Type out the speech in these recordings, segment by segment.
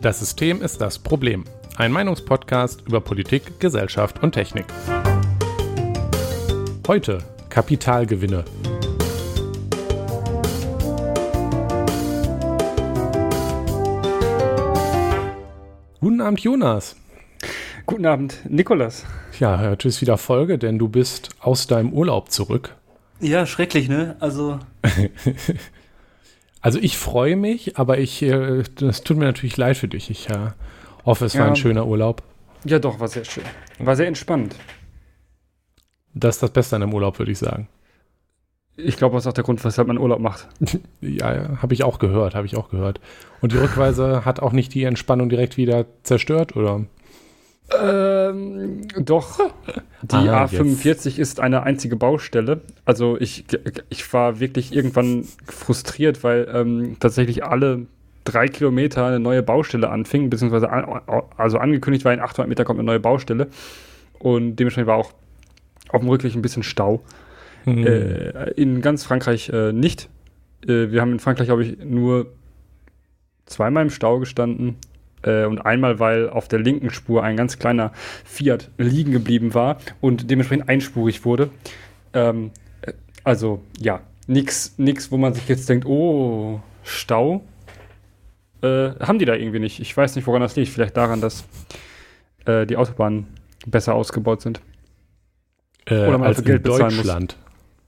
Das System ist das Problem. Ein Meinungspodcast über Politik, Gesellschaft und Technik. Heute Kapitalgewinne. Guten Abend, Jonas. Guten Abend, Nikolas. Ja, heute ist wieder Folge, denn du bist aus deinem Urlaub zurück. Ja, schrecklich, ne? Also. also ich freue mich, aber ich, äh, das tut mir natürlich leid für dich. Ich äh, hoffe, es ja. war ein schöner Urlaub. Ja, doch, war sehr schön. War sehr entspannt. Das ist das Beste an dem Urlaub, würde ich sagen. Ich glaube, das ist auch der Grund, weshalb man Urlaub macht. ja, habe ich auch gehört, habe ich auch gehört. Und die Rückweise hat auch nicht die Entspannung direkt wieder zerstört, oder? Ähm, doch. Die ah, A45 jetzt. ist eine einzige Baustelle. Also ich, ich war wirklich irgendwann frustriert, weil ähm, tatsächlich alle drei Kilometer eine neue Baustelle anfing, beziehungsweise an, also angekündigt war, in 800 Meter kommt eine neue Baustelle. Und dementsprechend war auch auf dem Rückweg ein bisschen Stau. Mhm. Äh, in ganz Frankreich äh, nicht. Äh, wir haben in Frankreich, glaube ich, nur zweimal im Stau gestanden. Äh, und einmal, weil auf der linken Spur ein ganz kleiner Fiat liegen geblieben war und dementsprechend einspurig wurde. Ähm, äh, also, ja, nichts, nix, wo man sich jetzt denkt, oh, Stau. Äh, haben die da irgendwie nicht. Ich weiß nicht, woran das liegt. Vielleicht daran, dass die Autobahnen besser ausgebaut sind. Oder man als Geld bezahlen Deutschland.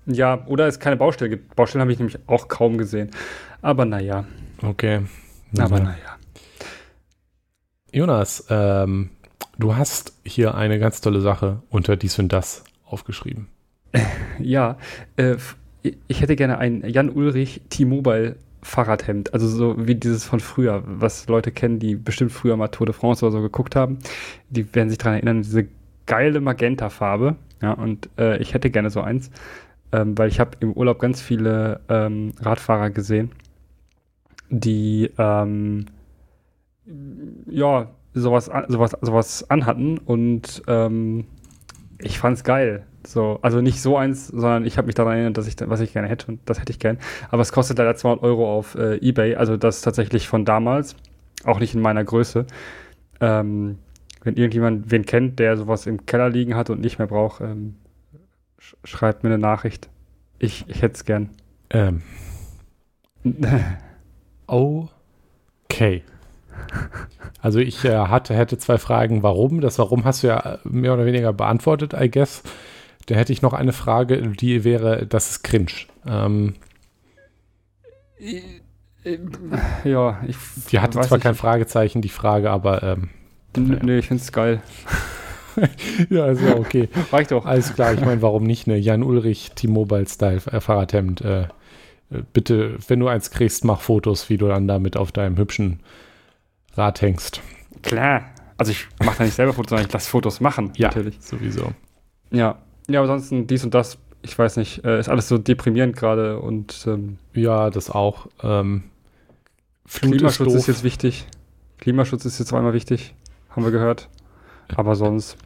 muss. Ja, oder es keine Baustelle gibt. Baustellen habe ich nämlich auch kaum gesehen. Aber naja. Okay. Aber ja. naja. Jonas, ähm, du hast hier eine ganz tolle Sache unter dies und das aufgeschrieben. Ja, äh, ich hätte gerne ein Jan Ulrich T-Mobile Fahrradhemd, also so wie dieses von früher, was Leute kennen, die bestimmt früher mal Tour de France oder so geguckt haben. Die werden sich daran erinnern, diese geile Magenta-Farbe. Ja, und äh, ich hätte gerne so eins ähm, weil ich habe im Urlaub ganz viele ähm, Radfahrer gesehen, die ähm, ja sowas, sowas, sowas anhatten und ähm, ich fand's geil. So, also nicht so eins, sondern ich habe mich daran erinnert, dass ich, was ich gerne hätte und das hätte ich gern. Aber es kostet leider 200 Euro auf äh, eBay, also das ist tatsächlich von damals, auch nicht in meiner Größe. Ähm, wenn irgendjemand wen kennt, der sowas im Keller liegen hat und nicht mehr braucht, ähm, schreibt mir eine Nachricht. Ich, ich hätte es gern. Ähm. okay. Also ich äh, hatte, hätte zwei Fragen, warum. Das Warum hast du ja mehr oder weniger beantwortet, I guess. Da hätte ich noch eine Frage, die wäre, das ist cringe. Ähm, ja, ich. Die hatte zwar kein Fragezeichen, die Frage, aber. Ähm, Nö, ich finde es geil. ja, ja okay. Reicht doch. Alles klar, ich meine, warum nicht, ne? Jan Ulrich, T-Mobile-Style, äh, Fahrradhemd. Äh, äh, bitte, wenn du eins kriegst, mach Fotos, wie du dann damit auf deinem hübschen Rad hängst. Klar. Also ich mache da nicht selber Fotos, sondern ich lasse Fotos machen, ja, natürlich. sowieso. Ja. Ja, aber ansonsten dies und das, ich weiß nicht, äh, ist alles so deprimierend gerade und ähm, Ja, das auch. Ähm, Klimaschutz ist, ist jetzt wichtig. Klimaschutz ist jetzt einmal wichtig, haben wir gehört. Aber sonst.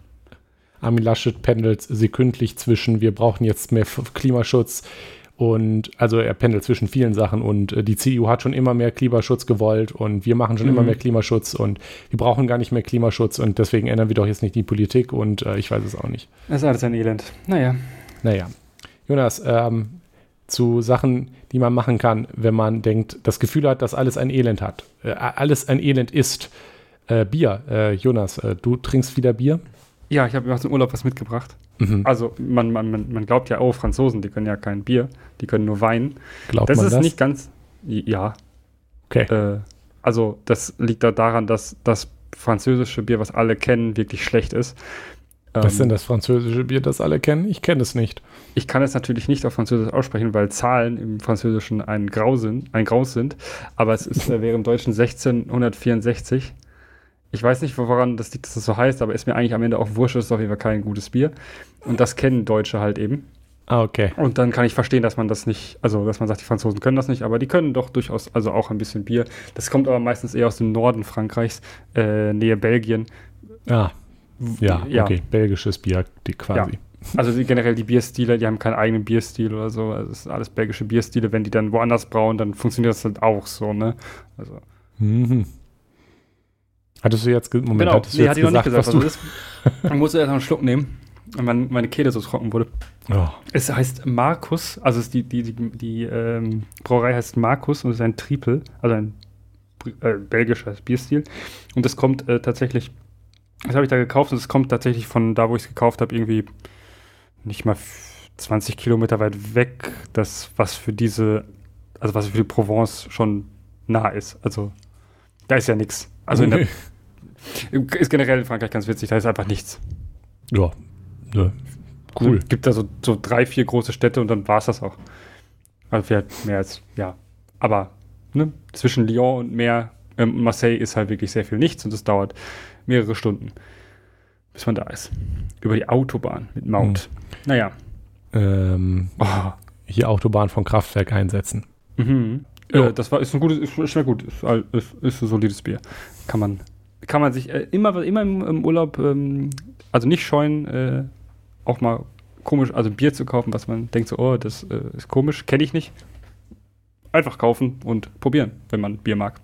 Armin Laschet pendelt sekündlich zwischen, wir brauchen jetzt mehr Klimaschutz und also er pendelt zwischen vielen Sachen und äh, die CDU hat schon immer mehr Klimaschutz gewollt und wir machen schon mhm. immer mehr Klimaschutz und wir brauchen gar nicht mehr Klimaschutz und deswegen ändern wir doch jetzt nicht die Politik und äh, ich weiß es auch nicht. Das ist alles ein Elend. Naja. Naja. Jonas, ähm, zu Sachen, die man machen kann, wenn man denkt, das Gefühl hat, dass alles ein Elend hat, äh, alles ein Elend ist. Äh, Bier. Äh, Jonas, äh, du trinkst wieder Bier? Ja, ich habe mir aus dem Urlaub was mitgebracht. Mhm. Also man, man, man glaubt ja, oh, Franzosen, die können ja kein Bier, die können nur Wein. Glaubt das man ist das? nicht ganz, ja. Okay. Äh, also das liegt da daran, dass das französische Bier, was alle kennen, wirklich schlecht ist. Was ist denn ähm, das französische Bier, das alle kennen? Ich kenne es nicht. Ich kann es natürlich nicht auf Französisch aussprechen, weil Zahlen im Französischen ein Grau sind, ein Graus sind. Aber es ist, äh, wäre im Deutschen 1664. Ich weiß nicht, woran das liegt, dass das so heißt, aber ist mir eigentlich am Ende auch wurscht, ist auf jeden Fall kein gutes Bier. Und das kennen Deutsche halt eben. Ah, okay. Und dann kann ich verstehen, dass man das nicht, also dass man sagt, die Franzosen können das nicht, aber die können doch durchaus, also auch ein bisschen Bier. Das kommt aber meistens eher aus dem Norden Frankreichs, äh, Nähe Belgien. Ah, ja, ja, okay. Belgisches Bier, die quasi. Also die, generell die Bierstile, die haben keinen eigenen Bierstil oder so. Also es sind alles belgische Bierstile. Wenn die dann woanders brauen, dann funktioniert das halt auch so, ne? Also. Mhm. Hattest du jetzt, Moment, genau, hattest du nee, jetzt hat die noch nicht gesagt, gesagt, was was ist. Man musste erst mal einen Schluck nehmen, weil mein, meine Kehle so trocken wurde. du, oh, Es heißt Markus, also die, die, die, die ähm, Brauerei heißt Markus und es ist ein Triple, also ein äh, belgischer Bierstil. Und das kommt äh, tatsächlich, das habe ich da gekauft und es kommt tatsächlich von da, wo ich es gekauft habe, irgendwie nicht mal f- 20 Kilometer weit weg, das, was für diese, also was für die Provence schon nah ist. Also da ist ja nichts. Also in der, ist generell in Frankreich ganz witzig, da ist einfach nichts. ja, ne, cool. Es gibt da so, so drei, vier große Städte und dann war es das auch. Also vielleicht mehr als, ja. Aber ne, zwischen Lyon und Meer, ähm, Marseille ist halt wirklich sehr viel nichts und es dauert mehrere Stunden, bis man da ist. Über die Autobahn mit Maut. Naja. Ähm, Oh. hier Autobahn von Kraftwerk einsetzen. Mhm. Äh, das war, ist ein gutes, ist, schmeckt gut, ist, ist, ist ein solides Bier. Kann man, kann man sich äh, immer, immer im, im Urlaub, ähm, also nicht scheuen, äh, auch mal komisch, also Bier zu kaufen, was man denkt so, oh, das äh, ist komisch, kenne ich nicht. Einfach kaufen und probieren, wenn man Bier mag.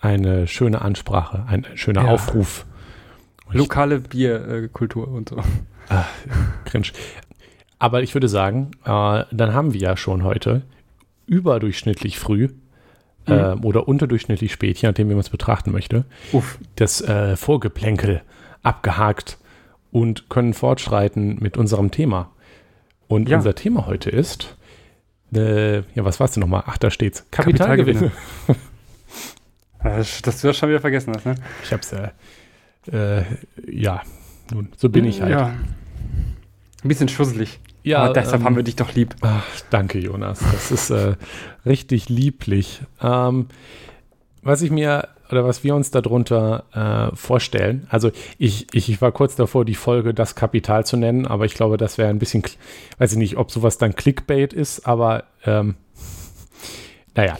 Eine schöne Ansprache, ein schöner Ja. Aufruf. Und Lokale Bierkultur und so. Cringe. Aber ich würde sagen, äh, dann haben wir ja schon heute überdurchschnittlich früh äh, oder unterdurchschnittlich spät, je nachdem, wie man es betrachten möchte, Uff. das äh, Vorgeplänkel abgehakt und können fortschreiten mit unserem Thema. Und Ja. unser Thema heute ist, äh, ja, was war es denn nochmal? Ach, da steht's. Kapitalgewinne. Das, dass du das schon wieder vergessen hast, ne? Ich hab's, äh, äh, ja, nun, so bin ich halt. Ja. Ein bisschen schusselig. Ja, Aber deshalb ähm, haben wir dich doch lieb. Ach, danke, Jonas. Das ist äh, richtig lieblich. Ähm, was ich mir oder was wir uns darunter äh, vorstellen, also ich, ich, ich war kurz davor, die Folge Das Kapital zu nennen, aber ich glaube, das wäre ein bisschen, weiß ich nicht, ob sowas dann Clickbait ist, aber ähm, naja.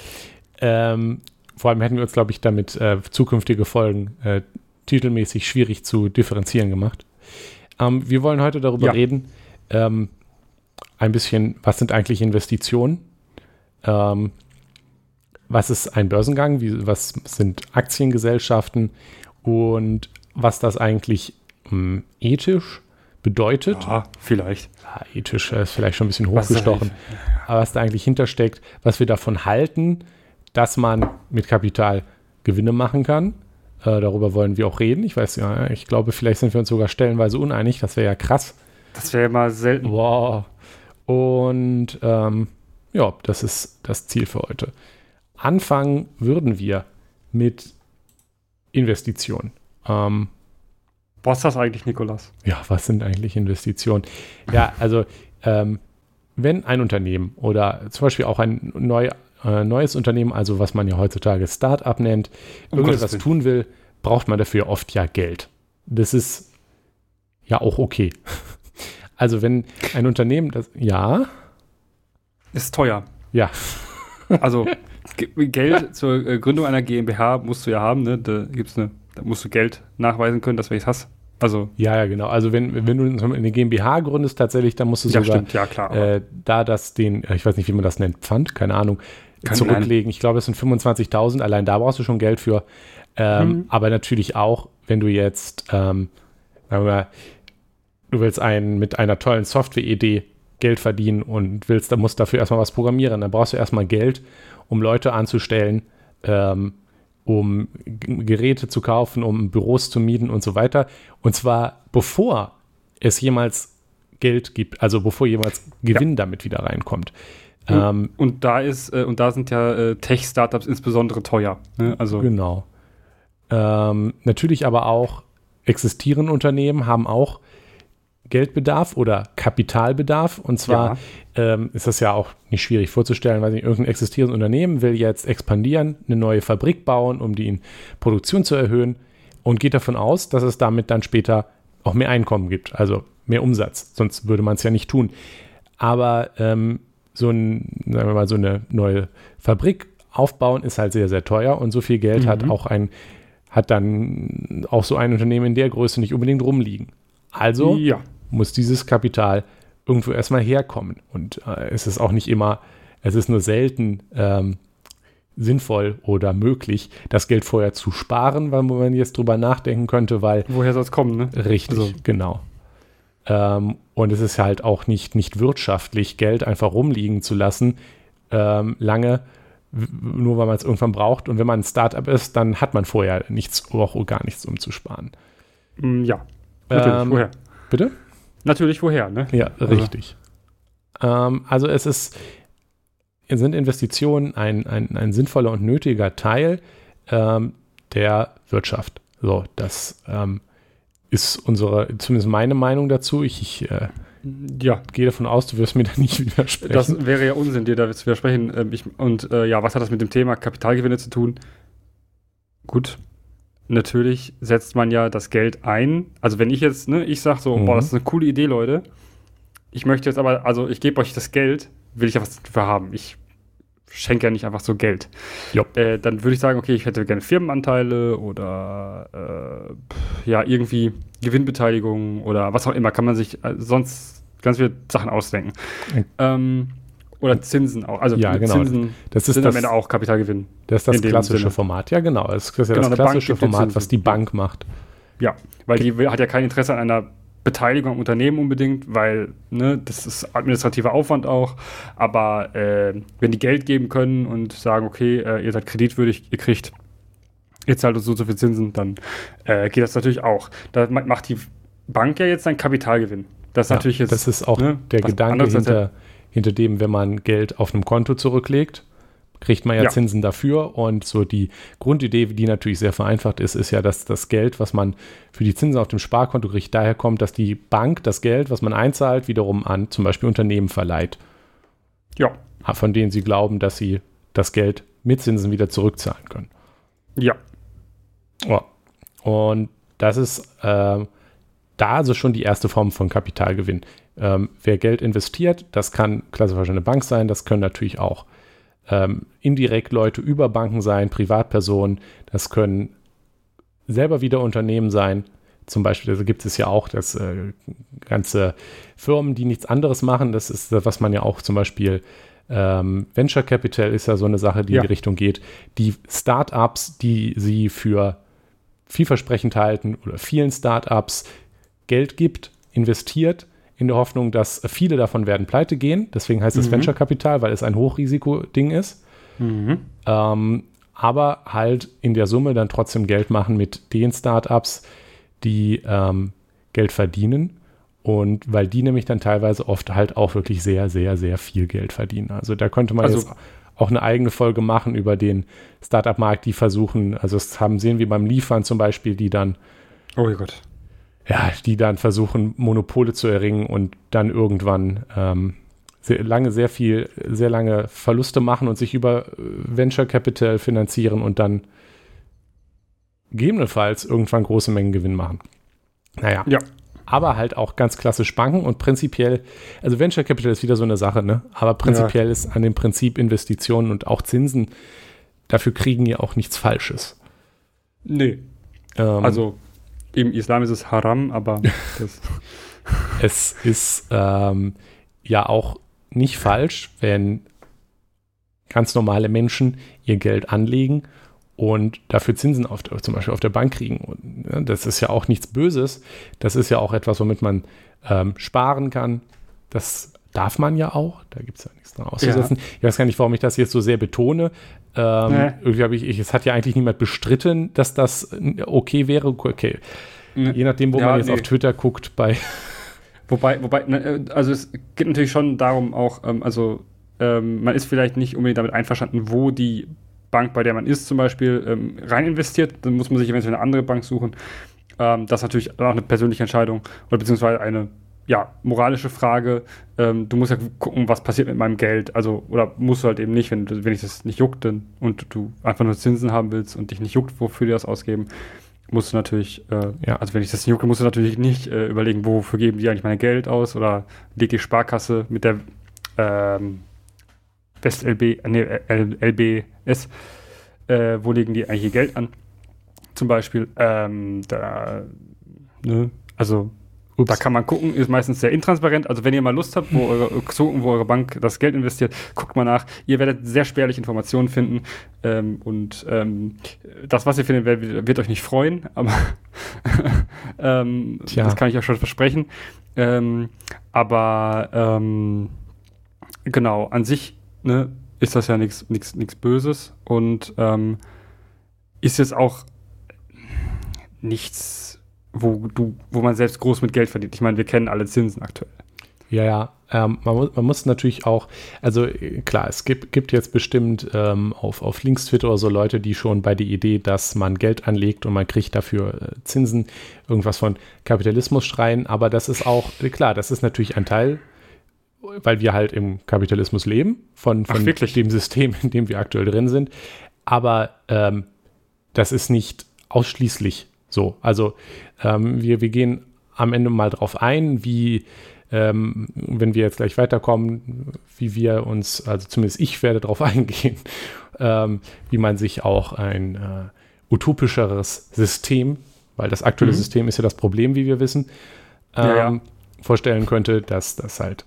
Ähm, vor allem hätten wir uns, glaube ich, damit äh, zukünftige Folgen äh, titelmäßig schwierig zu differenzieren gemacht. Ähm, wir wollen heute darüber Ja. reden, ähm, ein bisschen, was sind eigentlich Investitionen? Ähm, was ist ein Börsengang? Wie, was sind Aktiengesellschaften? Und was das eigentlich mh, ethisch bedeutet? Ja, vielleicht. Ja, ethisch äh, ist vielleicht schon ein bisschen Was hochgestochen. Aber was da eigentlich hintersteckt, was wir davon halten, dass man mit Kapital Gewinne machen kann. Äh, darüber wollen wir auch reden. Ich weiß ja, ich glaube, vielleicht sind wir uns sogar stellenweise uneinig. Das wäre ja krass. Das wäre mal selten. Wow. Und ähm, ja, das ist das Ziel für heute. Anfangen würden wir mit Investitionen. Ähm, Was ist das eigentlich, Nikolas? ja, was sind eigentlich Investitionen? Ja, also ähm, wenn ein Unternehmen oder zum Beispiel auch ein neu, äh, neues Unternehmen, also was man ja heutzutage Start-up nennt, Um irgendetwas tun will, braucht man dafür oft ja Geld. Das ist ja auch okay. Also wenn ein Unternehmen das, ja, Ist teuer. ja, Also Ge- Geld zur äh, Gründung einer GmbH musst du ja haben, ne? Da gibt's eine, da musst du Geld nachweisen können, dass du es hast. Also, ja, ja, genau. Also wenn, wenn du eine GmbH gründest tatsächlich, dann musst du ja, sogar stimmt, ja klar. äh, da das den, äh, ich weiß nicht, wie man das nennt, Pfand, keine Ahnung, Kann zurücklegen. Ich glaube, es sind 25.000, allein da brauchst du schon Geld für. Ähm, Mhm. Aber natürlich auch, wenn du jetzt, ähm, sagen wir mal, du willst einen mit einer tollen Software-Idee Geld verdienen und willst, dann musst du dafür erstmal was programmieren. Dann brauchst du erstmal Geld, um Leute anzustellen, ähm, um Geräte zu kaufen, um Büros zu mieten und so weiter. Und zwar bevor es jemals Geld gibt, also bevor jemals Gewinn damit wieder reinkommt. Ähm, und da ist, äh, und da sind ja äh, Tech-Startups insbesondere teuer. Ne? Also, Genau. Ähm, natürlich aber auch existierende Unternehmen haben auch Geldbedarf oder Kapitalbedarf. Und zwar ähm, ist das ja auch nicht schwierig vorzustellen, weil irgendein existierendes Unternehmen will jetzt expandieren, eine neue Fabrik bauen, um die Produktion zu erhöhen und geht davon aus, dass es damit dann später auch mehr Einkommen gibt, also mehr Umsatz. Sonst würde man es ja nicht tun. Aber ähm, so, ein, sagen wir mal, so eine neue Fabrik aufbauen ist halt sehr, sehr teuer und so viel Geld hat Mhm. auch ein, hat dann auch so ein Unternehmen in der Größe nicht unbedingt rumliegen. Also ja. Muss dieses Kapital irgendwo erstmal herkommen. Und äh, es ist auch nicht immer, es ist nur selten ähm, sinnvoll oder möglich, das Geld vorher zu sparen, weil man jetzt drüber nachdenken könnte, weil. Woher soll es kommen, ne? Richtig, also. genau. Ähm, und es ist halt auch nicht, nicht wirtschaftlich, Geld einfach rumliegen zu lassen, ähm, lange, nur weil man es irgendwann braucht. Und wenn man ein Startup ist, dann hat man vorher nichts, auch gar nichts, um zu sparen. Mm, ja, natürlich, ähm, woher? Bitte? Natürlich, woher, ne? Ja, also. richtig. Ähm, also es ist, sind Investitionen ein, ein, ein sinnvoller und nötiger Teil ähm, der Wirtschaft. So, das ähm, ist unsere, zumindest meine Meinung dazu. Ich, ich äh, ja. gehe davon aus, du wirst mir da nicht widersprechen. Das wäre ja Unsinn, dir da zu widersprechen. Ähm, ich, und äh, ja, was hat das mit dem Thema Kapitalgewinne zu tun? Gut, natürlich setzt man ja das Geld ein. Also wenn ich jetzt, ne, ich sage so, mhm. boah, das ist eine coole Idee, Leute. Ich möchte jetzt aber, also ich gebe euch das Geld, will ich ja was dafür haben. Ich schenke ja nicht einfach so Geld. Äh, dann würde ich sagen, okay, ich hätte gerne Firmenanteile oder äh, ja, irgendwie Gewinnbeteiligung oder was auch immer. Kann man sich äh, sonst ganz viele Sachen ausdenken. Okay. Ähm, oder Zinsen auch. Also ja, genau. Zinsen das ist das, am Ende auch Kapitalgewinn. Das ist das klassische Sinne. Format, ja genau. Das ist ja genau, das klassische Format, was die Bank macht. Ja, weil die hat ja kein Interesse an einer Beteiligung am Unternehmen unbedingt, weil ne, das ist administrativer Aufwand auch. Aber äh, wenn die Geld geben können und sagen, okay, äh, ihr seid kreditwürdig, ihr kriegt jetzt halt so, so viel Zinsen, dann äh, geht das natürlich auch. Da macht die Bank ja jetzt einen Kapitalgewinn. Das ist ja, natürlich jetzt. Das ist auch ne, der Gedanke hinter, hinter dem, wenn man Geld auf einem Konto zurücklegt kriegt man ja, ja, Zinsen dafür. Und so die Grundidee, die natürlich sehr vereinfacht ist, ist ja, dass das Geld, was man für die Zinsen auf dem Sparkonto kriegt, daher kommt, dass die Bank das Geld, was man einzahlt, wiederum an zum Beispiel Unternehmen verleiht. Ja. Von denen sie glauben, dass sie das Geld mit Zinsen wieder zurückzahlen können. Ja. Oh. Und das ist äh, da also schon die erste Form von Kapitalgewinn. Ähm, wer Geld investiert, das kann klassischerweise eine Bank sein, das können natürlich auch ähm, indirekt Leute über Banken sein, Privatpersonen, das können selber wieder Unternehmen sein. Zum Beispiel, also gibt es ja auch das äh, ganze Firmen, die nichts anderes machen. Das ist, was man ja auch zum Beispiel ähm, Venture Capital ist ja so eine Sache, die ja. in die Richtung geht. Die Startups, die sie für vielversprechend halten oder vielen Startups Geld gibt, investiert, in der Hoffnung, dass viele davon werden pleite gehen. Deswegen heißt es mhm. Venture Capital, weil es ein Hochrisiko-Ding ist. Mhm. Ähm, aber halt in der Summe dann trotzdem Geld machen mit den Startups, die ähm, Geld verdienen. Und weil die nämlich dann teilweise oft halt auch wirklich sehr, sehr, sehr viel Geld verdienen. Also da könnte man also, jetzt auch eine eigene Folge machen über den Startup-Markt, die versuchen, also es haben sehen wir beim Liefern zum Beispiel, die dann oh Gott ja, die dann versuchen, Monopole zu erringen und dann irgendwann ähm, sehr lange, sehr viel, sehr lange Verluste machen und sich über äh, Venture Capital finanzieren und dann gegebenenfalls irgendwann große Mengen Gewinn machen. Naja. Ja. Aber halt auch ganz klassisch Banken und prinzipiell, also Venture Capital ist wieder so eine Sache, ne? Aber prinzipiell ja. ist an dem Prinzip Investitionen und auch Zinsen, dafür kriegen ja auch nichts Falsches. Nee. Ähm, also im Islam ist es haram, aber es ist ähm, ja auch nicht falsch, wenn ganz normale Menschen ihr Geld anlegen und dafür Zinsen auf, zum Beispiel auf der Bank kriegen. Und, ja, das ist ja auch nichts Böses. Das ist ja auch etwas, womit man ähm, sparen kann. Das darf man ja auch. Da gibt es ja nichts dran auszusetzen. Ja. Ich weiß gar nicht, warum ich das jetzt so sehr betone. Ähm, nee. Irgendwie habe ich, ich, es hat ja eigentlich niemand bestritten, dass das okay wäre. Okay. Nee. Je nachdem, wo ja, man jetzt nee. auf Twitter guckt, bei. Wobei, wobei, ne, also es geht natürlich schon darum auch, ähm, also ähm, man ist vielleicht nicht unbedingt damit einverstanden, wo die Bank, bei der man ist, zum Beispiel ähm, rein investiert. Dann muss man sich eventuell eine andere Bank suchen. Das ist natürlich auch eine persönliche Entscheidung oder beziehungsweise eine ja, moralische Frage. Ähm, du musst ja gucken, was passiert mit meinem Geld. Also, oder musst du halt eben nicht, wenn, wenn ich das nicht juckt dann, und du einfach nur Zinsen haben willst und dich nicht juckt, wofür die das ausgeben, musst du natürlich, äh, ja. also wenn ich das nicht jucke, musst du natürlich nicht äh, überlegen, wofür geben die eigentlich mein Geld aus oder legt die Sparkasse mit der ähm, West LB, nee, LBS, äh, wo legen die eigentlich ihr Geld an? Zum Beispiel, ähm, da, ne, also Ups. Da kann man gucken, ist meistens sehr intransparent. Also wenn ihr mal Lust habt, wo eure, wo eure Bank das Geld investiert, guckt mal nach. Ihr werdet sehr spärlich Informationen finden. Ähm, und ähm, das, was ihr findet, wird, wird euch nicht freuen, aber ähm, das kann ich ja schon versprechen. Ähm, aber ähm, genau, an sich ne, ist das ja nichts Böses und ähm, ist jetzt auch nichts wo du, wo man selbst groß mit Geld verdient. Ich meine, wir kennen alle Zinsen aktuell. Ja, ja. Ähm, man, muss, man, muss, natürlich auch, also klar, es gibt, gibt jetzt bestimmt ähm, auf, auf Links, Twitter oder so Leute, die schon bei der Idee, dass man Geld anlegt und man kriegt dafür äh, Zinsen, irgendwas von Kapitalismus schreien. Aber das ist auch, klar, das ist natürlich ein Teil, weil wir halt im Kapitalismus leben, von, von Ach, dem System, in dem wir aktuell drin sind. Aber ähm, das ist nicht ausschließlich so. Also ähm, wir, wir gehen am Ende mal drauf ein, wie, ähm, wenn wir jetzt gleich weiterkommen, wie wir uns, also zumindest ich werde darauf eingehen, ähm, wie man sich auch ein äh, utopischeres System, weil das aktuelle mhm. System ist ja das Problem, wie wir wissen, ja, ja. Ähm, vorstellen könnte, dass das halt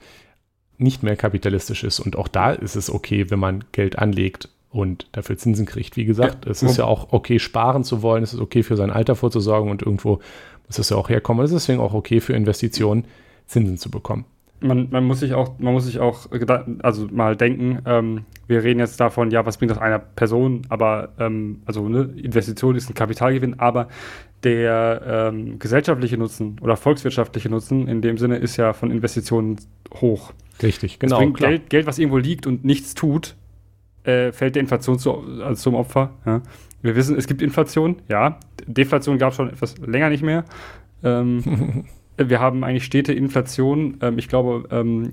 nicht mehr kapitalistisch ist. Und auch da ist es okay, wenn man Geld anlegt und dafür Zinsen kriegt. Wie gesagt, ja. es ist ja auch okay, sparen zu wollen, es ist okay für sein Alter vorzusorgen und irgendwo muss es ja auch herkommen. Es ist deswegen auch okay für Investitionen, Zinsen zu bekommen. Man, man, muss sich auch, man muss sich auch also mal denken, ähm, wir reden jetzt davon, ja, was bringt das einer Person, aber ähm, also ne, Investition ist ein Kapitalgewinn, aber der ähm, gesellschaftliche Nutzen oder volkswirtschaftliche Nutzen in dem Sinne ist ja von Investitionen hoch. Richtig, genau. Geld, Geld, was irgendwo liegt und nichts tut, äh, fällt der Inflation zu, also zum Opfer. Ja. Wir wissen, es gibt Inflation, ja. Deflation gab es schon etwas länger nicht mehr. Ähm, wir haben eigentlich stete Inflation. Ähm, ich glaube, ähm,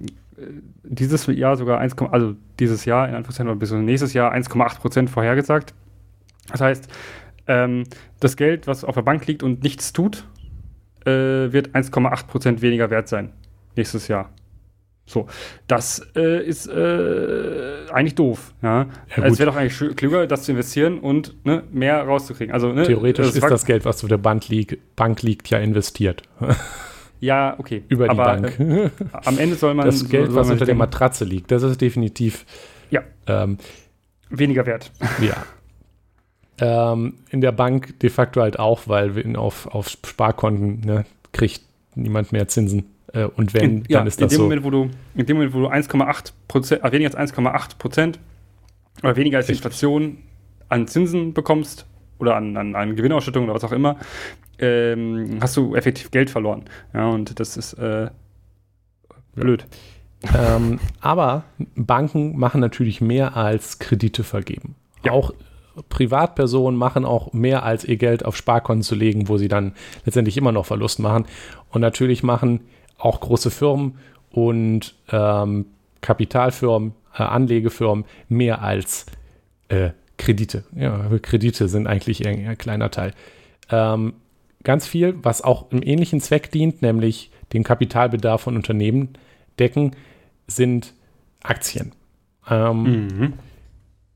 dieses Jahr sogar 1, also dieses Jahr in Anführungszeichen oder bis nächstes Jahr 1,8 Prozent vorhergesagt. Das heißt, ähm, das Geld, was auf der Bank liegt und nichts tut, äh, wird 1,8 Prozent weniger wert sein nächstes Jahr. So, das äh, ist äh, eigentlich doof. Ja? ja es wäre doch eigentlich klüger, das zu investieren und ne, mehr rauszukriegen. Also, ne, Theoretisch das ist das Geld, was auf der Bank liegt, Bank liegt, ja investiert. ja, okay. Über die Aber, Bank. Äh, am Ende soll man. Das Geld, was unter der Matratze liegt, das ist definitiv ja. Ähm, weniger wert. Ja. Ähm, in der Bank de facto halt auch, weil auf, auf Sparkonten ne, kriegt niemand mehr Zinsen. Äh, und wenn, in, ja, dann ist das in dem so. Moment, wo du, in dem Moment, wo du 1,8 Prozent, äh, weniger als 1,8 Prozent oder weniger als Richtig. Inflation an Zinsen bekommst oder an, an, an Gewinnausschüttung oder was auch immer, ähm, hast du effektiv Geld verloren. Ja, und das ist äh, blöd. Ähm, aber Banken machen natürlich mehr als Kredite vergeben. Ja. Auch Privatpersonen machen auch mehr als ihr Geld auf Sparkonten zu legen, wo sie dann letztendlich immer noch Verlust machen. Und natürlich machen auch große Firmen und ähm, Kapitalfirmen, äh, Anlegefirmen mehr als äh, Kredite. Ja, Kredite sind eigentlich ein, ein kleiner Teil. Ähm, ganz viel, was auch im ähnlichen Zweck dient, nämlich den Kapitalbedarf von Unternehmen decken, sind Aktien. Ähm, mhm.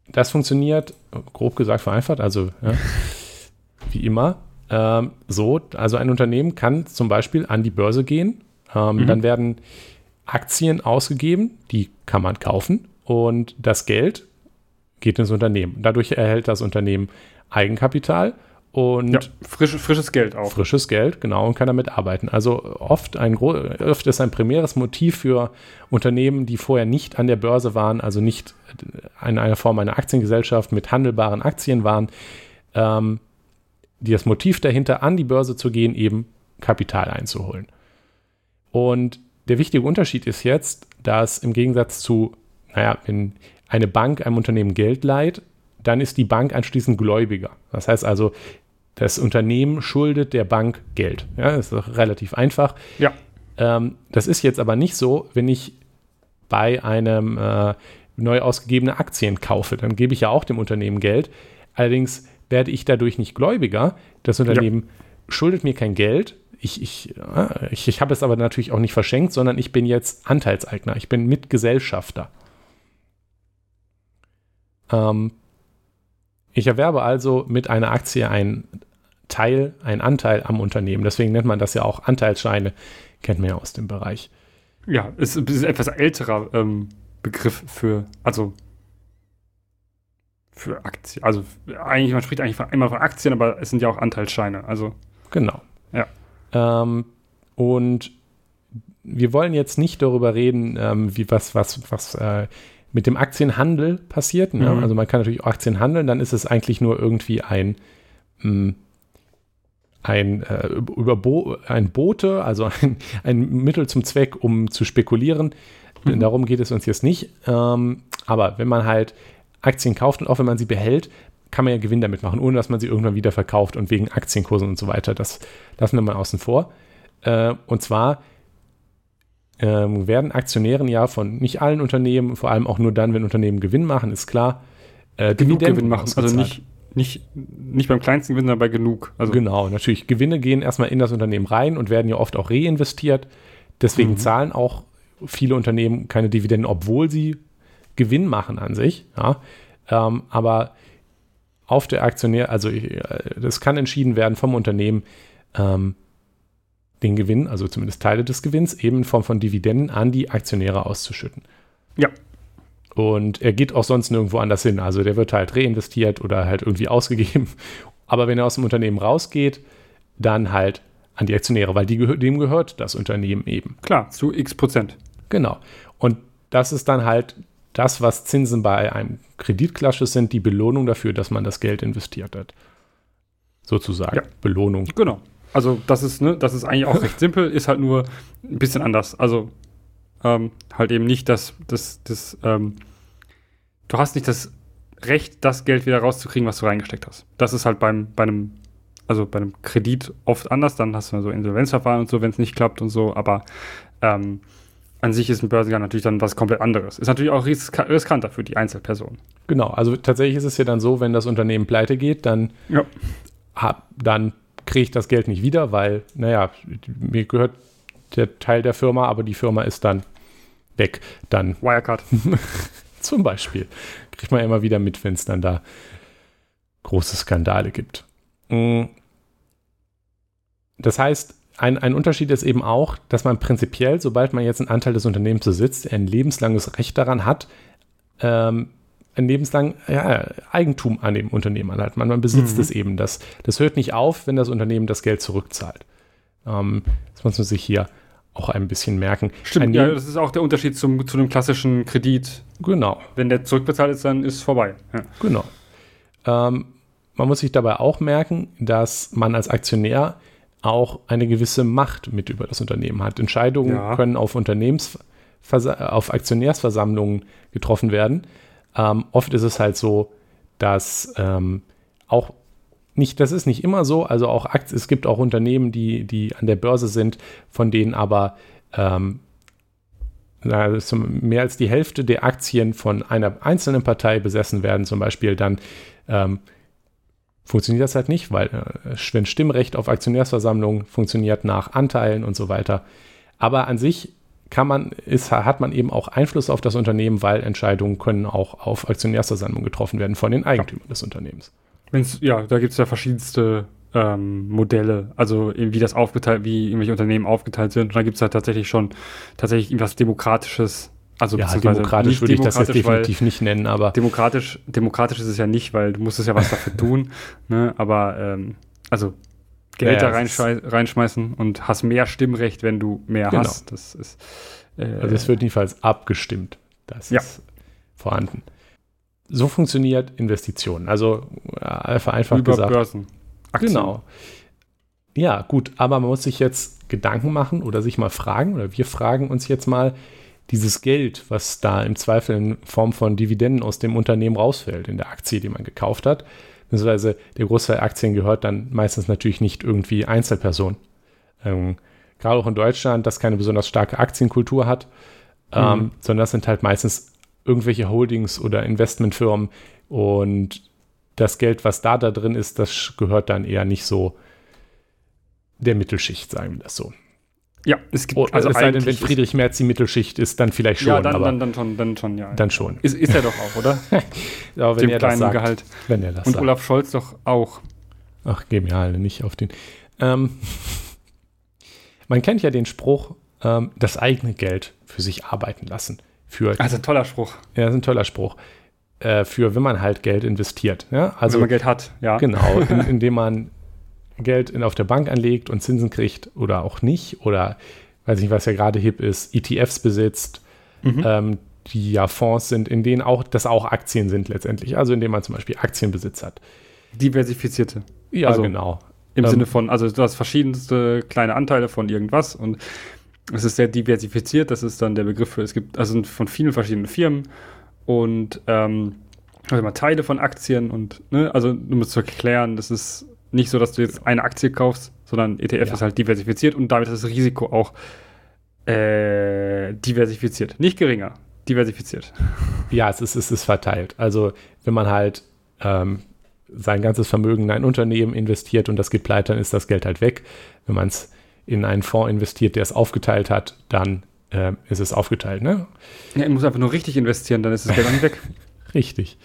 Das funktioniert, grob gesagt vereinfacht, also ja, wie immer, ähm, so. Also ein Unternehmen kann zum Beispiel an die Börse gehen ähm, mhm. Dann werden Aktien ausgegeben, die kann man kaufen und das Geld geht ins Unternehmen. Dadurch erhält das Unternehmen Eigenkapital und ja, frisch, frisches Geld auch. Frisches Geld, genau, und kann damit arbeiten. Also oft, ein, oft ist ein primäres Motiv für Unternehmen, die vorher nicht an der Börse waren, also nicht in einer Form einer Aktiengesellschaft mit handelbaren Aktien waren, ähm, die das Motiv dahinter, an die Börse zu gehen, eben Kapital einzuholen. Und der wichtige Unterschied ist jetzt, dass im Gegensatz zu, naja, wenn eine Bank einem Unternehmen Geld leiht, dann ist die Bank anschließend Gläubiger. Das heißt also, das Unternehmen schuldet der Bank Geld. Ja, das ist relativ einfach. Ja. Ähm, das ist jetzt aber nicht so, wenn ich bei einem äh, neu ausgegebenen Aktien kaufe. Dann gebe ich ja auch dem Unternehmen Geld. Allerdings werde ich dadurch nicht Gläubiger. Das Unternehmen ja. schuldet mir kein Geld, ich, ich, ich, ich habe es aber natürlich auch nicht verschenkt, sondern ich bin jetzt Anteilseigner, ich bin Mitgesellschafter. Ähm, ich erwerbe also mit einer Aktie einen Teil, einen Anteil am Unternehmen. Deswegen nennt man das ja auch Anteilsscheine, kennt man ja aus dem Bereich. Ja, ist ein etwas älterer ähm, Begriff für, also für Aktien. Also eigentlich, man spricht eigentlich von, immer von Aktien, aber es sind ja auch Anteilsscheine. Also genau. Ja. Ähm, und wir wollen jetzt nicht darüber reden, ähm, wie was, was, was äh, mit dem Aktienhandel passiert. Ne? Mhm. Also man kann natürlich auch Aktien handeln, dann ist es eigentlich nur irgendwie ein, mh, hm, ein, äh, über Bo ein Bote, also ein, ein Mittel zum Zweck, um zu spekulieren. Mhm. Darum geht es uns jetzt nicht. Ähm, aber wenn man halt Aktien kauft und auch wenn man sie behält, kann man ja Gewinn damit machen, ohne dass man sie irgendwann wieder verkauft und wegen Aktienkursen und so weiter. Das lassen wir mal außen vor. Äh, und zwar ähm, werden Aktionären ja von nicht allen Unternehmen, vor allem auch nur dann, wenn Unternehmen Gewinn machen, ist klar, äh, genug Gewinn machen. Also nicht, nicht, nicht beim kleinsten Gewinn, sondern bei genug. Also genau, natürlich. Gewinne gehen erstmal in das Unternehmen rein und werden ja oft auch reinvestiert. Deswegen mhm. zahlen auch viele Unternehmen keine Dividenden, obwohl sie Gewinn machen an sich. Ja. Ähm, aber auf der Aktionär, also äh, das kann entschieden werden vom Unternehmen, ähm, den Gewinn, also zumindest Teile des Gewinns, eben in Form von Dividenden an die Aktionäre auszuschütten. Ja. Und er geht auch sonst nirgendwo anders hin. Also der wird halt reinvestiert oder halt irgendwie ausgegeben. Aber wenn er aus dem Unternehmen rausgeht, dann halt an die Aktionäre, weil die, dem gehört das Unternehmen eben. Klar, zu x Prozent. Genau. Und das ist dann halt das, was Zinsen bei einem Kreditklasse sind, die Belohnung dafür, dass man das Geld investiert hat. Sozusagen. Ja. Belohnung. Genau. Also das ist, ne, das ist eigentlich auch recht simpel, ist halt nur ein bisschen anders. Also ähm, halt eben nicht das, das, das, ähm, du hast nicht das Recht, das Geld wieder rauszukriegen, was du reingesteckt hast. Das ist halt beim, bei einem, also bei einem Kredit oft anders, dann hast du so Insolvenzverfahren und so, wenn es nicht klappt und so, aber ähm, an sich ist ein Börsengang natürlich dann was komplett anderes. Ist natürlich auch risk riskanter für die Einzelperson. Genau, also tatsächlich ist es ja dann so, wenn das Unternehmen pleite geht, dann, ja. hab, dann kriege ich das Geld nicht wieder, weil, naja, mir gehört der Teil der Firma, aber die Firma ist dann weg. Dann Wirecard. zum Beispiel. Kriegt man immer wieder mit, wenn es dann da große Skandale gibt. Mm. Das heißt, ein, ein Unterschied ist eben auch, dass man prinzipiell, sobald man jetzt einen Anteil des Unternehmens besitzt, ein lebenslanges Recht daran hat, ähm, ein lebenslang ja, Eigentum an dem Unternehmen anhalten. Man, man besitzt mhm. es eben. Das, das hört nicht auf, wenn das Unternehmen das Geld zurückzahlt. Ähm, das muss man sich hier auch ein bisschen merken. Stimmt, ein ja, das ist auch der Unterschied zum, zu einem klassischen Kredit. Genau. Wenn der zurückbezahlt ist, dann ist es vorbei. Ja. Genau. Ähm, man muss sich dabei auch merken, dass man als Aktionär auch eine gewisse Macht mit über das Unternehmen hat. Entscheidungen ja. können auf Unternehmens auf Aktionärsversammlungen getroffen werden. Ähm, oft ist es halt so, dass ähm, auch nicht, das ist nicht immer so, also auch Aktien, es gibt auch Unternehmen, die, die an der Börse sind, von denen aber ähm, mehr als die Hälfte der Aktien von einer einzelnen Partei besessen werden, zum Beispiel, dann ähm, funktioniert das halt nicht, weil äh, wenn Stimmrecht auf Aktionärsversammlungen funktioniert nach Anteilen und so weiter. Aber an sich kann man, ist, hat man eben auch Einfluss auf das Unternehmen, weil Entscheidungen können auch auf Aktionärsversammlungen getroffen werden von den Eigentümern ja. des Unternehmens. Wenn's, ja, da gibt es ja verschiedenste ähm, Modelle, also wie das aufgeteilt, wie irgendwelche Unternehmen aufgeteilt sind. Und da gibt es ja tatsächlich schon tatsächlich irgendwas Demokratisches. Also ja, demokratisch würde ich das jetzt definitiv nicht nennen, aber. Demokratisch, demokratisch ist es ja nicht, weil du musstest ja was dafür tun. Ne? Aber ähm, also Geld ja, da reinschmeißen und hast mehr Stimmrecht, wenn du mehr genau. hast. Das ist. Äh, also es wird jedenfalls abgestimmt. Das ja. ist vorhanden. So funktioniert Investitionen. Also äh, vereinfacht Über gesagt. Börsen. Aktien. Genau. Ja, gut, aber man muss sich jetzt Gedanken machen oder sich mal fragen, oder wir fragen uns jetzt mal, dieses Geld, was da im Zweifel in Form von Dividenden aus dem Unternehmen rausfällt, in der Aktie, die man gekauft hat, beziehungsweise der Großteil Aktien gehört dann meistens natürlich nicht irgendwie Einzelpersonen. Ähm, gerade auch in Deutschland, das keine besonders starke Aktienkultur hat, ähm, mhm. sondern das sind halt meistens irgendwelche Holdings oder Investmentfirmen und das Geld, was da da drin ist, das gehört dann eher nicht so der Mittelschicht, sagen wir das so. Ja, es gibt oh, also es sei denn, wenn Friedrich Merz die Mittelschicht ist, dann vielleicht schon. Ja, dann, dann, dann schon, dann schon, ja. Dann schon. Ist, ist er doch auch, oder? ja, wenn Dem er kleinen das sagt, Gehalt. Wenn er das Und sagt. Olaf Scholz doch auch. Ach, genial, nicht auf den. Ähm, man kennt ja den Spruch, ähm, das eigene Geld für sich arbeiten lassen. Für, also ein toller Spruch. Ja, das ist ein toller Spruch. Äh, für, wenn man halt Geld investiert. Ja? Also, wenn man Geld hat, ja. Genau, in, indem man Geld in, auf der Bank anlegt und Zinsen kriegt oder auch nicht. Oder, weiß nicht, was ja gerade hip ist, ETFs besitzt, mhm. ähm, die ja Fonds sind, in denen auch das auch Aktien sind letztendlich. Also indem man zum Beispiel Aktienbesitz hat. Diversifizierte. Ja, also, genau. Im ähm, Sinne von, also du hast verschiedenste kleine Anteile von irgendwas und es ist sehr diversifiziert, das ist dann der Begriff für, es gibt also von vielen verschiedenen Firmen und ähm, also immer Teile von Aktien und, ne, also um es zu erklären, das ist nicht so, dass du jetzt eine Aktie kaufst, sondern ETF ja. ist halt diversifiziert und damit ist das Risiko auch äh, diversifiziert. Nicht geringer, diversifiziert. Ja, es ist, es ist verteilt. Also wenn man halt ähm, sein ganzes Vermögen in ein Unternehmen investiert und das geht pleite, dann ist das Geld halt weg. Wenn man es in einen Fonds investiert, der es aufgeteilt hat, dann äh, ist es aufgeteilt. Ne? Ja, man muss einfach nur richtig investieren, dann ist das Geld auch nicht weg. richtig.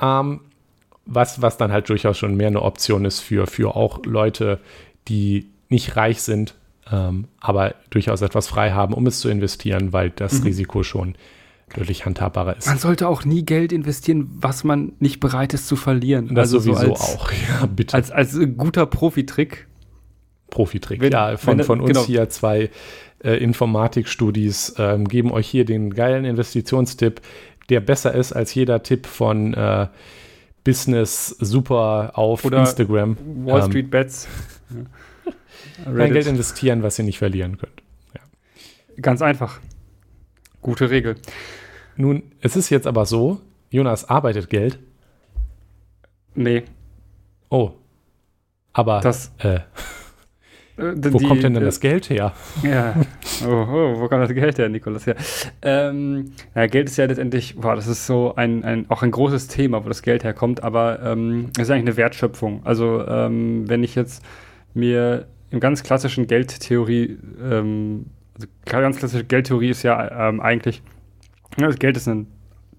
Ähm, was, was dann halt durchaus schon mehr eine Option ist für, für auch Leute, die nicht reich sind, ähm, aber durchaus etwas frei haben, um es zu investieren, weil das mhm. Risiko schon deutlich handhabbarer ist. Man sollte auch nie Geld investieren, was man nicht bereit ist zu verlieren. Das also sowieso so als, auch, ja, bitte. Als, als guter Profitrick. Profitrick, wenn, ja, von, wenn, von uns genau. hier zwei äh, Informatikstudis ähm, geben euch hier den geilen Investitionstipp, der besser ist als jeder Tipp von äh, Business Super auf Oder Instagram. Wall ähm, Street Bets. Kein Geld investieren, was ihr nicht verlieren könnt. Ja. Ganz einfach. Gute Regel. Nun, es ist jetzt aber so, Jonas arbeitet Geld. Nee. Oh. Aber das, äh, äh wo die, kommt denn dann äh, das Geld her? Ja. Oh, oh, wo kommt das Geld her, Nikolas? Ja. Ähm, ja, Geld ist ja letztendlich, boah, das ist so ein, ein, auch ein großes Thema, wo das Geld herkommt, aber ähm, es ist eigentlich eine Wertschöpfung. Also, ähm, wenn ich jetzt mir im ganz klassischen Geldtheorie ähm, also ganz klassische Geldtheorie ist ja ähm, eigentlich, ja, das Geld ist ein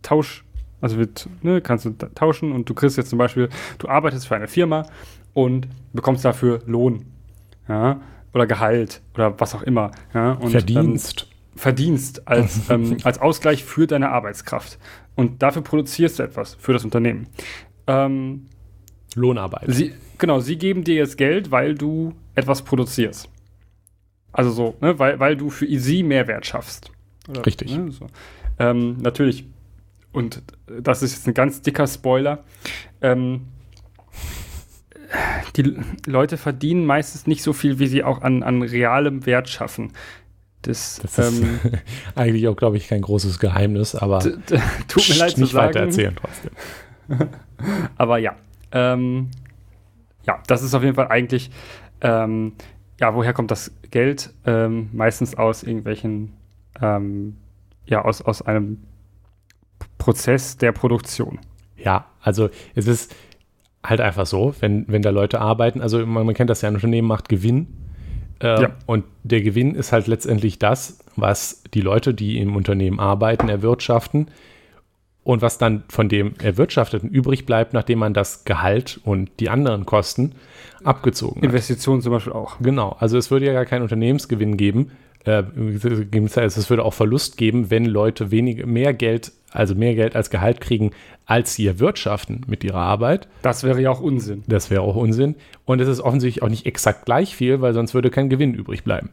Tausch, also wird, ne, kannst du tauschen und du kriegst jetzt zum Beispiel, du arbeitest für eine Firma und bekommst dafür Lohn, ja, oder Gehalt oder was auch immer, ja, und, Verdienst. Ähm, Verdienst als, ähm, als Ausgleich für deine Arbeitskraft. Und dafür produzierst du etwas für das Unternehmen. Ähm, Lohnarbeit. Sie, genau, sie geben dir jetzt Geld, weil du etwas produzierst. Also so, ne, weil, weil du für sie Mehrwert schaffst. Oder, Richtig. Ne, so. ähm, natürlich, und das ist jetzt ein ganz dicker Spoiler, ähm, die Leute verdienen meistens nicht so viel, wie sie auch an, an realem Wert schaffen. Das, das ist ähm, eigentlich auch, glaube ich, kein großes Geheimnis, aber tut mir leid nicht sagen. weiter erzählen trotzdem. aber ja, ähm, ja, das ist auf jeden Fall eigentlich ähm, ja, woher kommt das Geld? Ähm, meistens aus irgendwelchen, ähm, ja, aus, aus einem Prozess der Produktion. Ja, also es ist halt einfach so, wenn, wenn da Leute arbeiten, also man, man kennt das ja, ein Unternehmen macht Gewinn. Äh, ja. Und der Gewinn ist halt letztendlich das, was die Leute, die im Unternehmen arbeiten, erwirtschaften und was dann von dem Erwirtschafteten übrig bleibt, nachdem man das Gehalt und die anderen Kosten abgezogen Investitionen zum Beispiel auch. Genau, also es würde ja gar keinen Unternehmensgewinn geben. Äh, es würde auch Verlust geben, wenn Leute wenig, mehr Geld, also mehr Geld als Gehalt kriegen, als sie erwirtschaften mit ihrer Arbeit. Das wäre ja auch Unsinn. Das wäre auch Unsinn. Und es ist offensichtlich auch nicht exakt gleich viel, weil sonst würde kein Gewinn übrig bleiben.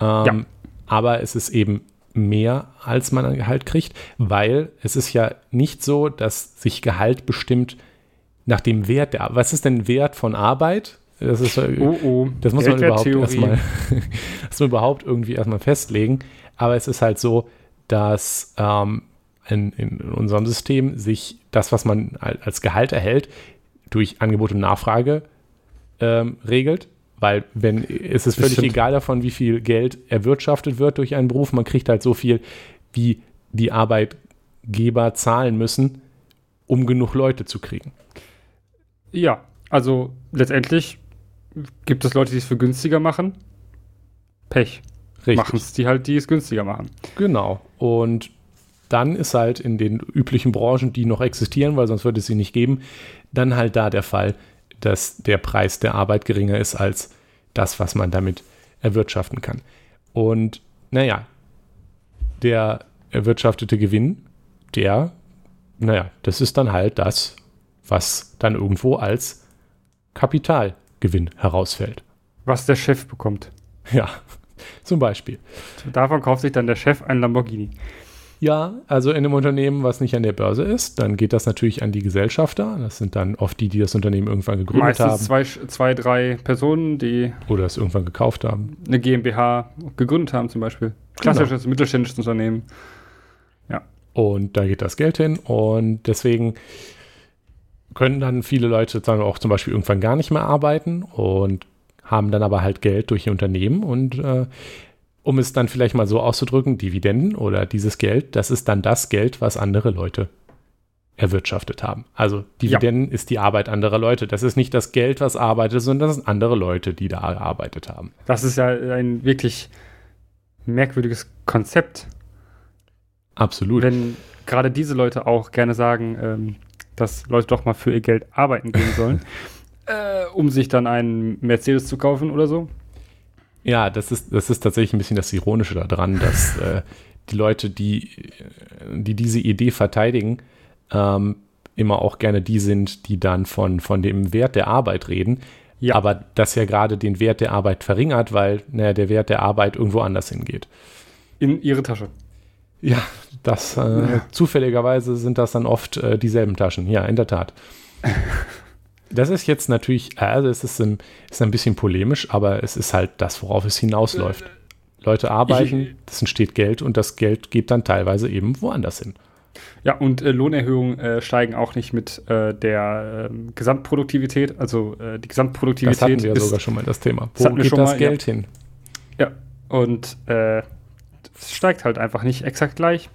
Ähm, ja. Aber es ist eben mehr, als man an Gehalt kriegt, weil es ist ja nicht so, dass sich Gehalt bestimmt nach dem Wert der Arbeit. Was ist denn Wert von Arbeit? Das ist, oh, oh. das muss man überhaupt erstmal, das man überhaupt irgendwie erstmal festlegen. Aber es ist halt so, dass ähm, in, in, unserem System sich das, was man als Gehalt erhält, durch Angebot und Nachfrage ähm, regelt. Weil wenn es ist völlig egal davon, wie viel Geld erwirtschaftet wird durch einen Beruf, man kriegt halt so viel, wie die Arbeitgeber zahlen müssen, um genug Leute zu kriegen. Ja, also letztendlich gibt es Leute, die es für günstiger machen. Pech. Machen es die halt, die es günstiger machen. Genau. Und dann ist halt in den üblichen Branchen, die noch existieren, weil sonst würde es sie nicht geben, dann halt da der Fall, dass der Preis der Arbeit geringer ist als das, was man damit erwirtschaften kann. Und naja, der erwirtschaftete Gewinn, der, naja, das ist dann halt das, was dann irgendwo als Kapitalgewinn herausfällt. Was der Chef bekommt. Ja, zum Beispiel. Davon kauft sich dann der Chef ein Lamborghini. Ja, also in einem Unternehmen, was nicht an der Börse ist, dann geht das natürlich an die Gesellschafter. Das sind dann oft die, die das Unternehmen irgendwann gegründet Meistens haben. zwei, zwei, drei Personen, die Oder es irgendwann gekauft haben. eine GmbH gegründet haben, zum Beispiel. Klassisches mittelständisches Unternehmen. Und da geht das Geld hin. Und deswegen können dann viele Leute dann auch zum Beispiel irgendwann gar nicht mehr arbeiten und haben dann aber halt Geld durch ihr Unternehmen. Und äh, um es dann vielleicht mal so auszudrücken, Dividenden oder dieses Geld, das ist dann das Geld, was andere Leute erwirtschaftet haben. Also Dividenden ist die Arbeit anderer Leute. Das ist nicht das Geld, was arbeitet, sondern das sind andere Leute, die da gearbeitet haben. Das ist ja ein wirklich merkwürdiges Konzept. Absolut. Wenn gerade diese Leute auch gerne sagen, ähm, dass Leute doch mal für ihr Geld arbeiten gehen sollen, äh, um sich dann einen Mercedes zu kaufen oder so. Ja, das ist, das ist tatsächlich ein bisschen das Ironische daran, dass äh, die Leute, die, die diese Idee verteidigen, ähm, immer auch gerne die sind, die dann von, von dem Wert der Arbeit reden. Ja. Aber das ja gerade den Wert der Arbeit verringert, weil naja, der Wert der Arbeit irgendwo anders hingeht. In ihre Tasche. Ja, das äh, zufälligerweise sind das dann oft äh, dieselben Taschen. Ja, in der Tat. Das ist jetzt natürlich, also es ist ein, ist ein bisschen polemisch, aber es ist halt das, worauf es hinausläuft. Leute arbeiten, es entsteht Geld und das Geld geht dann teilweise eben woanders hin. Ja, und äh, Lohnerhöhungen äh, steigen auch nicht mit äh, der ähm, Gesamtproduktivität. Also äh, die Gesamtproduktivität Das hatten wir ist, sogar schon mal das Thema. Wo geht das mal, Geld hin? Ja, und äh, es steigt halt einfach nicht exakt gleich.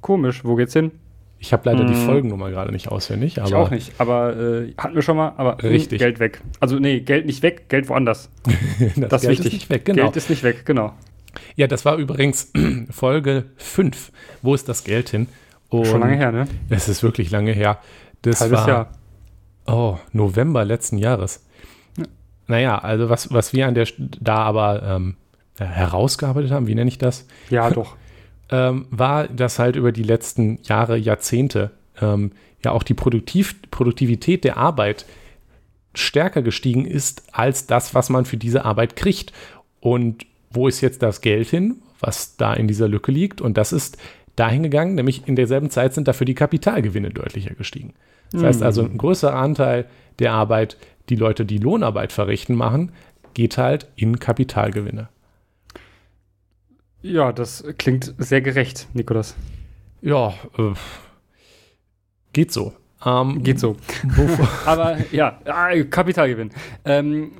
Komisch, wo geht's hin? Ich habe leider die Mm. Folgennummer gerade nicht auswendig, aber ich auch nicht, aber äh, hatten wir schon mal, aber mh, Richtig. Geld weg. Also nee, Geld nicht weg, Geld woanders. das, Das ist Geld wichtig. ist nicht weg. Genau. Geld ist nicht weg, genau. ja, das war übrigens Folge 5. Wo ist das Geld hin? Und Schon lange her, ne? Es ist wirklich lange her. Das Halbes war Jahr. Oh, November letzten Jahres. Naja, also was, was wir an der da aber ähm, äh, herausgearbeitet haben, wie nenne ich das, Ja, doch. ähm, war, dass halt über die letzten Jahre, Jahrzehnte ähm, ja auch die Produktiv Produktivität der Arbeit stärker gestiegen ist als das, was man für diese Arbeit kriegt. Und wo ist jetzt das Geld hin, was da in dieser Lücke liegt? Und das ist dahin gegangen, nämlich in derselben Zeit sind dafür die Kapitalgewinne deutlicher gestiegen. Das heißt also, ein größerer Anteil der Arbeit, die Leute, die Lohnarbeit verrichten, machen, geht halt in Kapitalgewinne. Ja, das klingt sehr gerecht, Nikolas. Ja, äh, geht so. Ähm, Geht so. Aber ja, ah, Kapitalgewinn. Ähm,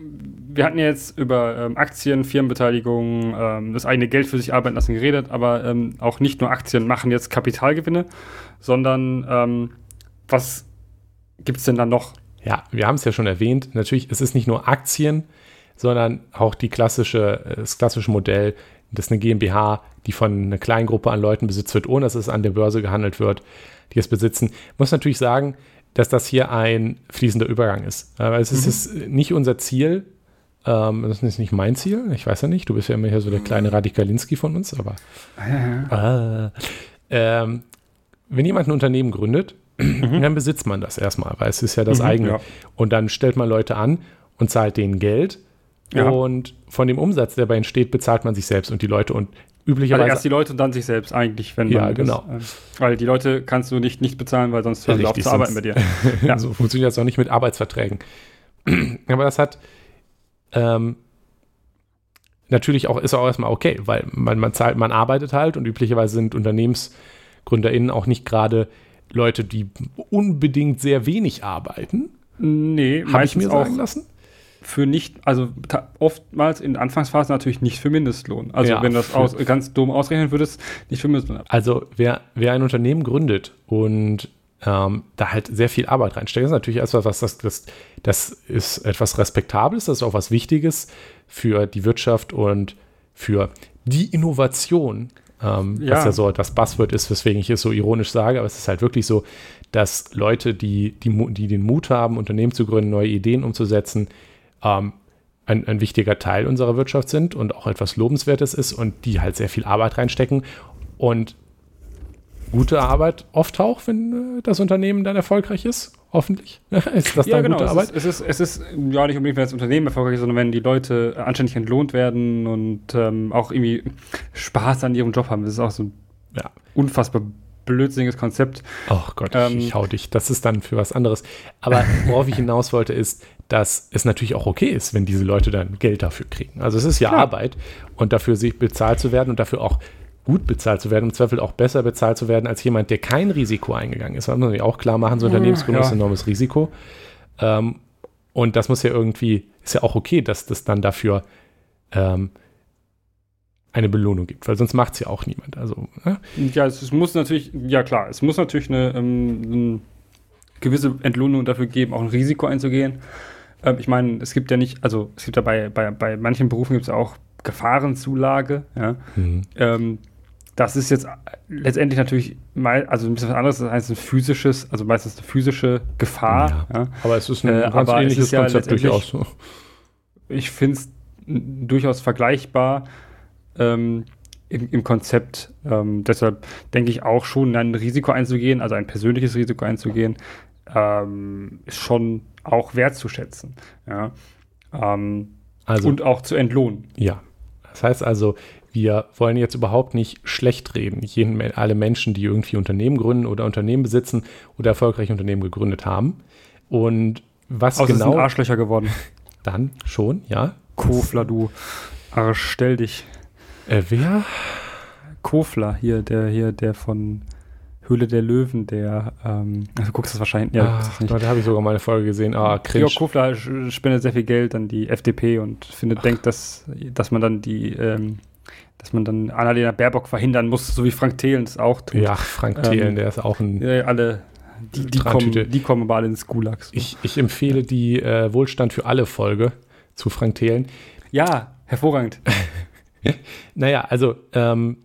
wir hatten ja jetzt über ähm, Aktien, Firmenbeteiligung, ähm, das eigene Geld für sich arbeiten lassen geredet, aber ähm, auch nicht nur Aktien machen jetzt Kapitalgewinne, sondern ähm, was gibt es denn da noch? ja, wir haben es ja schon erwähnt. Natürlich, es ist nicht nur Aktien, sondern auch die klassische, äh, das klassische Modell, das ist eine GmbH, die von einer kleinen Gruppe an Leuten besitzt wird, ohne dass es an der Börse gehandelt wird, die es besitzen. Muss natürlich sagen, dass das hier ein fließender Übergang ist. Aber es ist, es ist nicht unser Ziel. Ähm, das ist nicht mein Ziel. Ich weiß ja nicht. Du bist ja immer hier so der kleine Radikalinski von uns, aber. Ah. Ähm, wenn jemand ein Unternehmen gründet, dann besitzt man das erstmal, weil es ist ja das Mhm, eigene. ja. Und dann stellt man Leute an und zahlt denen Geld. Ja. Und von dem Umsatz, der dabei entsteht, bezahlt man sich selbst und die Leute. Und Also üblicherweise. erst die Leute und dann sich selbst eigentlich, wenn Ja, man genau. Das, äh, weil die Leute kannst du nicht, nicht bezahlen, weil sonst hören sie auf zu arbeiten bei dir. Ja. so funktioniert das auch nicht mit Arbeitsverträgen. Aber das hat ähm, natürlich auch, ist auch erstmal okay, weil man, man zahlt, man arbeitet halt und üblicherweise sind UnternehmensgründerInnen auch nicht gerade Leute, die unbedingt sehr wenig arbeiten. Nee, Habe ich mir auch sagen lassen. Für nicht, also oftmals in der Anfangsphase natürlich nicht für Mindestlohn. Also Ja, wenn das aus, ganz dumm ausrechnen würdest, nicht für Mindestlohn. Also wer, wer ein Unternehmen gründet und ähm, da halt sehr viel Arbeit reinsteckt, ist natürlich etwas, was das, das, das ist etwas Respektables, das ist auch was Wichtiges für die Wirtschaft und für die Innovation Ähm, ja. Was ja so das Buzzword ist, weswegen ich es so ironisch sage, aber es ist halt wirklich so, dass Leute, die, die, die den Mut haben, Unternehmen zu gründen, neue Ideen umzusetzen, ähm, ein, ein wichtiger Teil unserer Wirtschaft sind und auch etwas Lobenswertes ist und die halt sehr viel Arbeit reinstecken und gute Arbeit oft auch, wenn äh, das Unternehmen dann erfolgreich ist. Hoffentlich. ist das ja, dann genau. gute Arbeit? Es ist, es, ist, es ist ja nicht unbedingt, wenn das Unternehmen erfolgreich ist, sondern wenn die Leute anständig entlohnt werden und ähm, auch irgendwie Spaß an ihrem Job haben. Das ist auch so ein ja. unfassbar blödsinniges Konzept. Ach Gott, ähm, ich hau dich. Das ist dann für was anderes. Aber worauf ich hinaus wollte, ist, dass es natürlich auch okay ist, wenn diese Leute dann Geld dafür kriegen. Also es ist ja Klar. Arbeit und dafür sich bezahlt zu werden und dafür auch gut bezahlt zu werden, im Zweifel auch besser bezahlt zu werden als jemand, der kein Risiko eingegangen ist. Das muss man auch klar machen, so Unternehmensgründung ja. ist ein enormes Risiko. Ähm, und das muss ja irgendwie, ist ja auch okay, dass das dann dafür ähm, eine Belohnung gibt, weil sonst macht es ja auch niemand. Also, ne? Ja, es, es, muss natürlich, ja klar, es muss natürlich eine, ähm, eine, gewisse Entlohnung dafür geben, auch ein Risiko einzugehen. Ähm, ich meine, es gibt ja nicht, also es gibt ja bei, bei, bei manchen Berufen gibt es auch Gefahrenzulage, ja. Mhm. Ähm, das ist jetzt letztendlich natürlich mal, also ein bisschen was anderes, das heißt ein physisches, also meistens eine physische Gefahr. Ja. Ja. Aber es ist ein äh, ganz ähnliches ja Konzept durchaus so. Ich finde es durchaus vergleichbar ähm, im, im, Konzept. Ähm, deshalb denke ich auch schon, ein Risiko einzugehen, also ein persönliches Risiko einzugehen, ähm, ist schon auch wertzuschätzen. Ja. Ähm, also, und auch zu entlohnen. Ja. Das heißt also, wir wollen jetzt überhaupt nicht schlecht reden. Jeden, alle Menschen, die irgendwie Unternehmen gründen oder Unternehmen besitzen oder erfolgreich Unternehmen gegründet haben. Und was Außer genau. Sind Arschlöcher geworden. Dann schon, ja. Kofler, du Arsch, stell dich. Äh, wer? Kofler, hier, der, hier, der von Höhle der Löwen, der, ähm, also du guckst das wahrscheinlich, ja, Ach, nicht. da habe ich sogar mal eine Folge gesehen. Ah, cringe. Georg Kofler spendet sehr viel Geld an die FDP und findet, Ach. denkt, dass, dass man dann die, ähm, dass man dann Annalena Baerbock verhindern muss, so wie Frank Thelen es auch tut. Ja, Frank Thelen, ähm, der ist auch ein. Äh, alle, die, die, kommen, die kommen aber alle ins Gulags. Ich, ich empfehle die äh, Wohlstand für alle Folge zu Frank Thelen. Ja, hervorragend. naja, also ähm,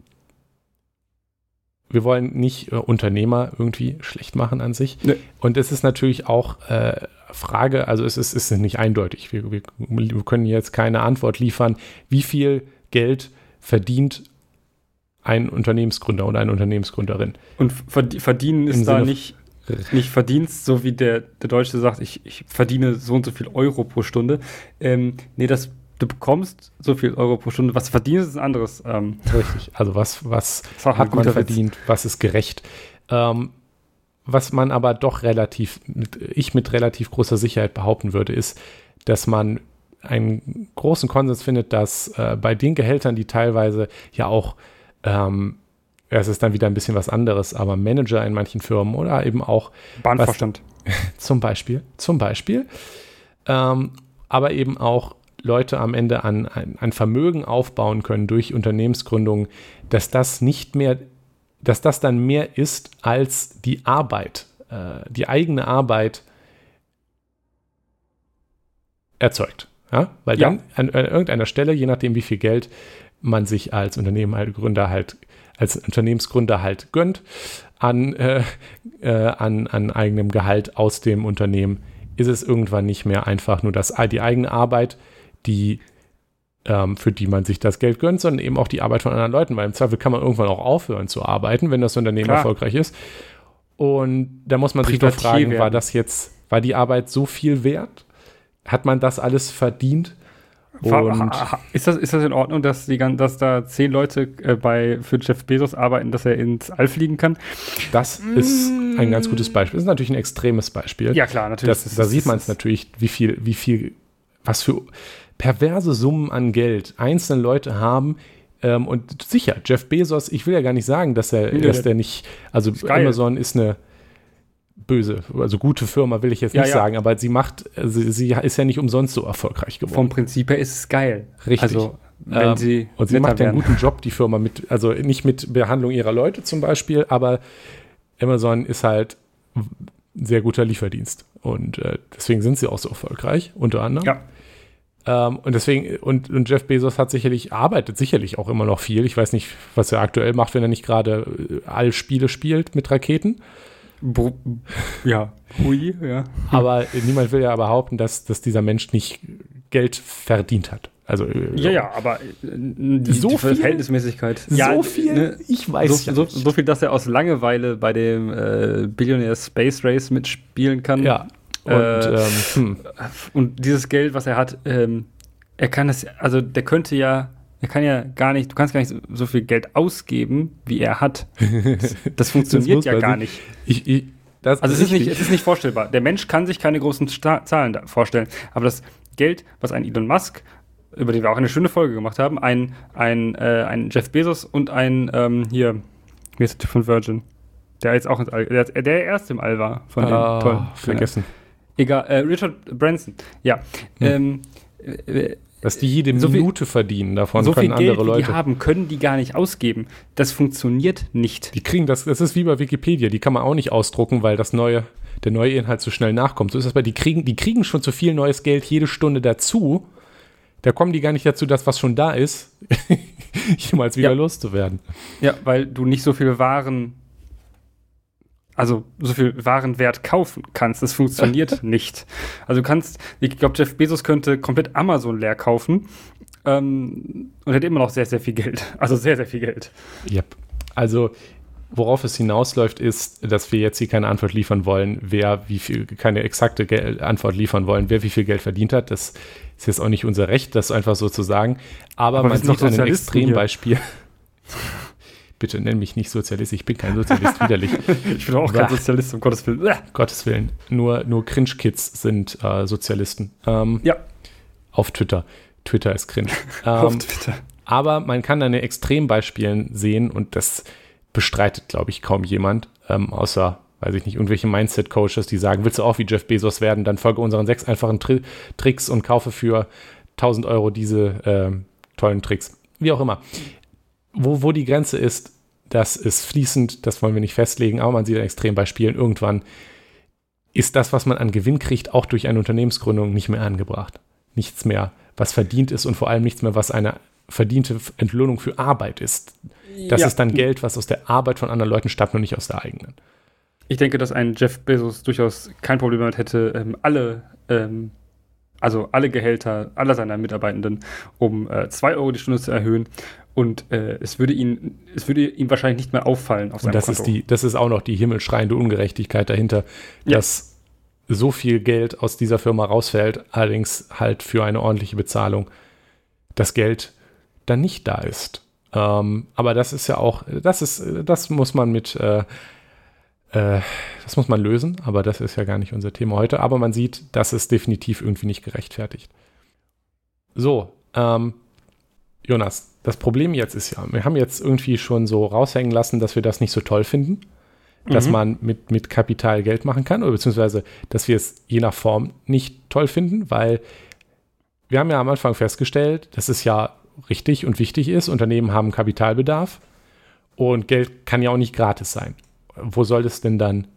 wir wollen nicht äh, Unternehmer irgendwie schlecht machen an sich. Nee. Und es ist natürlich auch äh, Frage, also es ist, es ist nicht eindeutig. Wir, wir, wir, können jetzt keine Antwort liefern, wie viel Geld verdient ein Unternehmensgründer oder eine Unternehmensgründerin. Und verdienen ist da nicht, nicht Verdienst, so wie der, der Deutsche sagt, ich, ich verdiene so und so viel Euro pro Stunde. Ähm, nee, das du bekommst so viel Euro pro Stunde. Was verdienst, ist ein anderes. Ähm, Richtig. Also was, was hat man verdient, Witz. was ist gerecht. Ähm, was man aber doch relativ, ich mit relativ großer Sicherheit behaupten würde, ist, dass man einen großen Konsens findet, dass äh, bei den Gehältern, die teilweise ja auch, ähm, es ist dann wieder ein bisschen was anderes, aber Manager in manchen Firmen oder eben auch Bahnvorstand. Was, zum Beispiel, zum Beispiel. Ähm, aber eben auch Leute am Ende an ein Vermögen aufbauen können durch Unternehmensgründungen, dass das nicht mehr, dass das dann mehr ist als die Arbeit, äh, die eigene Arbeit erzeugt. Ja? Weil ja. dann an, an, irgendeiner Stelle, je nachdem wie viel Geld man sich als Unternehmen, halt Gründer halt, als Unternehmensgründer halt gönnt, an, äh, äh, an, an eigenem Gehalt aus dem Unternehmen, ist es irgendwann nicht mehr einfach nur das, die eigene Arbeit, die ähm, für die man sich das Geld gönnt, sondern eben auch die Arbeit von anderen Leuten, weil im Zweifel kann man irgendwann auch aufhören zu arbeiten, wenn das Unternehmen Klar. erfolgreich ist. Und da muss man sich doch fragen, werden. war das jetzt, war die Arbeit so viel wert? Hat man das alles verdient? Und ist, das, ist das in Ordnung, dass, die, dass da zehn Leute äh, bei, für Jeff Bezos arbeiten, dass er ins All fliegen kann? Das ist ein ganz gutes Beispiel. Das ist natürlich ein extremes Beispiel. Ja, klar, natürlich. Das, da sieht man es natürlich, wie viel, wie viel, was für perverse Summen an Geld einzelne Leute haben. Ähm, und sicher, Jeff Bezos, ich will ja gar nicht sagen, dass er, nee, dass der nicht, also ist Amazon ist eine böse, also gute Firma will ich jetzt ja, nicht ja. sagen, aber sie macht, sie, sie, ist ja nicht umsonst so erfolgreich geworden. Vom Prinzip her ist es geil. Richtig. Also, wenn ähm, sie und sie macht ja einen guten Job, die Firma mit, also nicht mit Behandlung ihrer Leute zum Beispiel, aber Amazon ist halt ein sehr guter Lieferdienst und äh, deswegen sind sie auch so erfolgreich, unter anderem. Ja. Ähm, und deswegen, und, und Jeff Bezos hat sicherlich, arbeitet sicherlich auch immer noch viel. Ich weiß nicht, was er aktuell macht, wenn er nicht gerade äh, all Spiele spielt mit Raketen. Bo ja, hui, ja. Aber niemand will ja behaupten, dass, dass dieser Mensch nicht Geld verdient hat. Also, äh, ja, ja, aber äh, die, so die viel Verhältnismäßigkeit. So ja, viel? Ne, ich weiß so, ja so, so, viel, dass er aus Langeweile bei dem äh, Billionaire Space Race mitspielen kann. Ja. Und, äh, ähm, hm. und dieses Geld, was er hat, ähm, er kann es, also der könnte ja, er kann ja gar nicht, du kannst gar nicht so viel Geld ausgeben, wie er hat. Das, das funktioniert das ja gar nicht. Ich, ich, also es ist, nicht, es ist nicht vorstellbar. Der Mensch kann sich keine großen Sta Zahlen vorstellen, aber das Geld, was ein Elon Musk, über den wir auch eine schöne Folge gemacht haben, ein, ein, äh, ein Jeff Bezos und ein, ähm, hier, wie ist der von Virgin? Der jetzt auch ins All, der, der erst im All war von ah, den tollen. Vergessen. Egal, äh, Richard Branson, ja. Hm. Ähm, äh, dass die jede so Minute viel, verdienen, davon so können viel Geld, andere Leute. die haben, können die gar nicht ausgeben. Das funktioniert nicht. Die kriegen das, das ist wie bei Wikipedia, die kann man auch nicht ausdrucken, weil das neue, der neue Inhalt so schnell nachkommt. So ist das bei, die kriegen, die kriegen schon zu viel neues Geld jede Stunde dazu. Da kommen die gar nicht dazu, das, was schon da ist, jemals wieder ja. loszuwerden. Ja, weil du nicht so viel Waren also so viel Warenwert kaufen kannst. Das funktioniert nicht. Also du kannst, ich glaube, Jeff Bezos könnte komplett Amazon leer kaufen ähm, und hätte immer noch sehr, sehr viel Geld. Also sehr, sehr viel Geld. Yep. Also worauf es hinausläuft, ist, dass wir jetzt hier keine Antwort liefern wollen, wer wie viel, keine exakte Gel Antwort liefern wollen, wer wie viel Geld verdient hat. Das ist jetzt auch nicht unser Recht, das einfach so zu sagen. Aber, Aber man sieht an einem Extrembeispiel. Bitte nenn mich nicht Sozialist, ich bin kein Sozialist, widerlich. ich bin auch kein Sozialist, um Gottes Willen. Gottes Willen. Nur, nur Cringe-Kids sind äh, Sozialisten. Ähm, ja. Auf Twitter. Twitter ist cringe. Ähm, auf Twitter. Aber man kann an den Extrembeispielen sehen und das bestreitet, glaube ich, kaum jemand, ähm, außer, weiß ich nicht, irgendwelche Mindset-Coaches, die sagen, willst du auch wie Jeff Bezos werden, dann folge unseren sechs einfachen Tri Tricks und kaufe für 1000 Euro diese äh, tollen Tricks. Wie auch immer wo, wo die Grenze ist, das ist fließend, das wollen wir nicht festlegen, aber man sieht an Extrembeispielen, irgendwann ist das, was man an Gewinn kriegt, auch durch eine Unternehmensgründung nicht mehr angebracht. Nichts mehr, was verdient ist und vor allem nichts mehr, was eine verdiente Entlohnung für Arbeit ist. Das ja. ist dann Geld, was aus der Arbeit von anderen Leuten stammt und nicht aus der eigenen. Ich denke, dass ein Jeff Bezos durchaus kein Problem damit hätte, ähm, alle, ähm, also alle Gehälter aller seiner Mitarbeitenden um 2 äh, Euro die Stunde zu erhöhen und äh, es würde ihn, es würde ihm wahrscheinlich nicht mehr auffallen auf seinem und das Konto. Ist die, das ist auch noch die himmelschreiende Ungerechtigkeit dahinter, ja. dass so viel Geld aus dieser Firma rausfällt, allerdings halt für eine ordentliche Bezahlung das Geld dann nicht da ist. Ähm, aber das ist ja auch, das ist, das muss man mit, äh, äh, das muss man lösen, aber das ist ja gar nicht unser Thema heute. Aber man sieht, das ist definitiv irgendwie nicht gerechtfertigt. So, ähm, Jonas, das Problem jetzt ist ja, wir haben jetzt irgendwie schon so raushängen lassen, dass wir das nicht so toll finden, mhm. dass man mit, mit Kapital Geld machen kann, oder beziehungsweise, dass wir es je nach Form nicht toll finden, weil wir haben ja am Anfang festgestellt, dass es ja richtig und wichtig ist, Unternehmen haben Kapitalbedarf und Geld kann ja auch nicht gratis sein. Wo soll es denn dann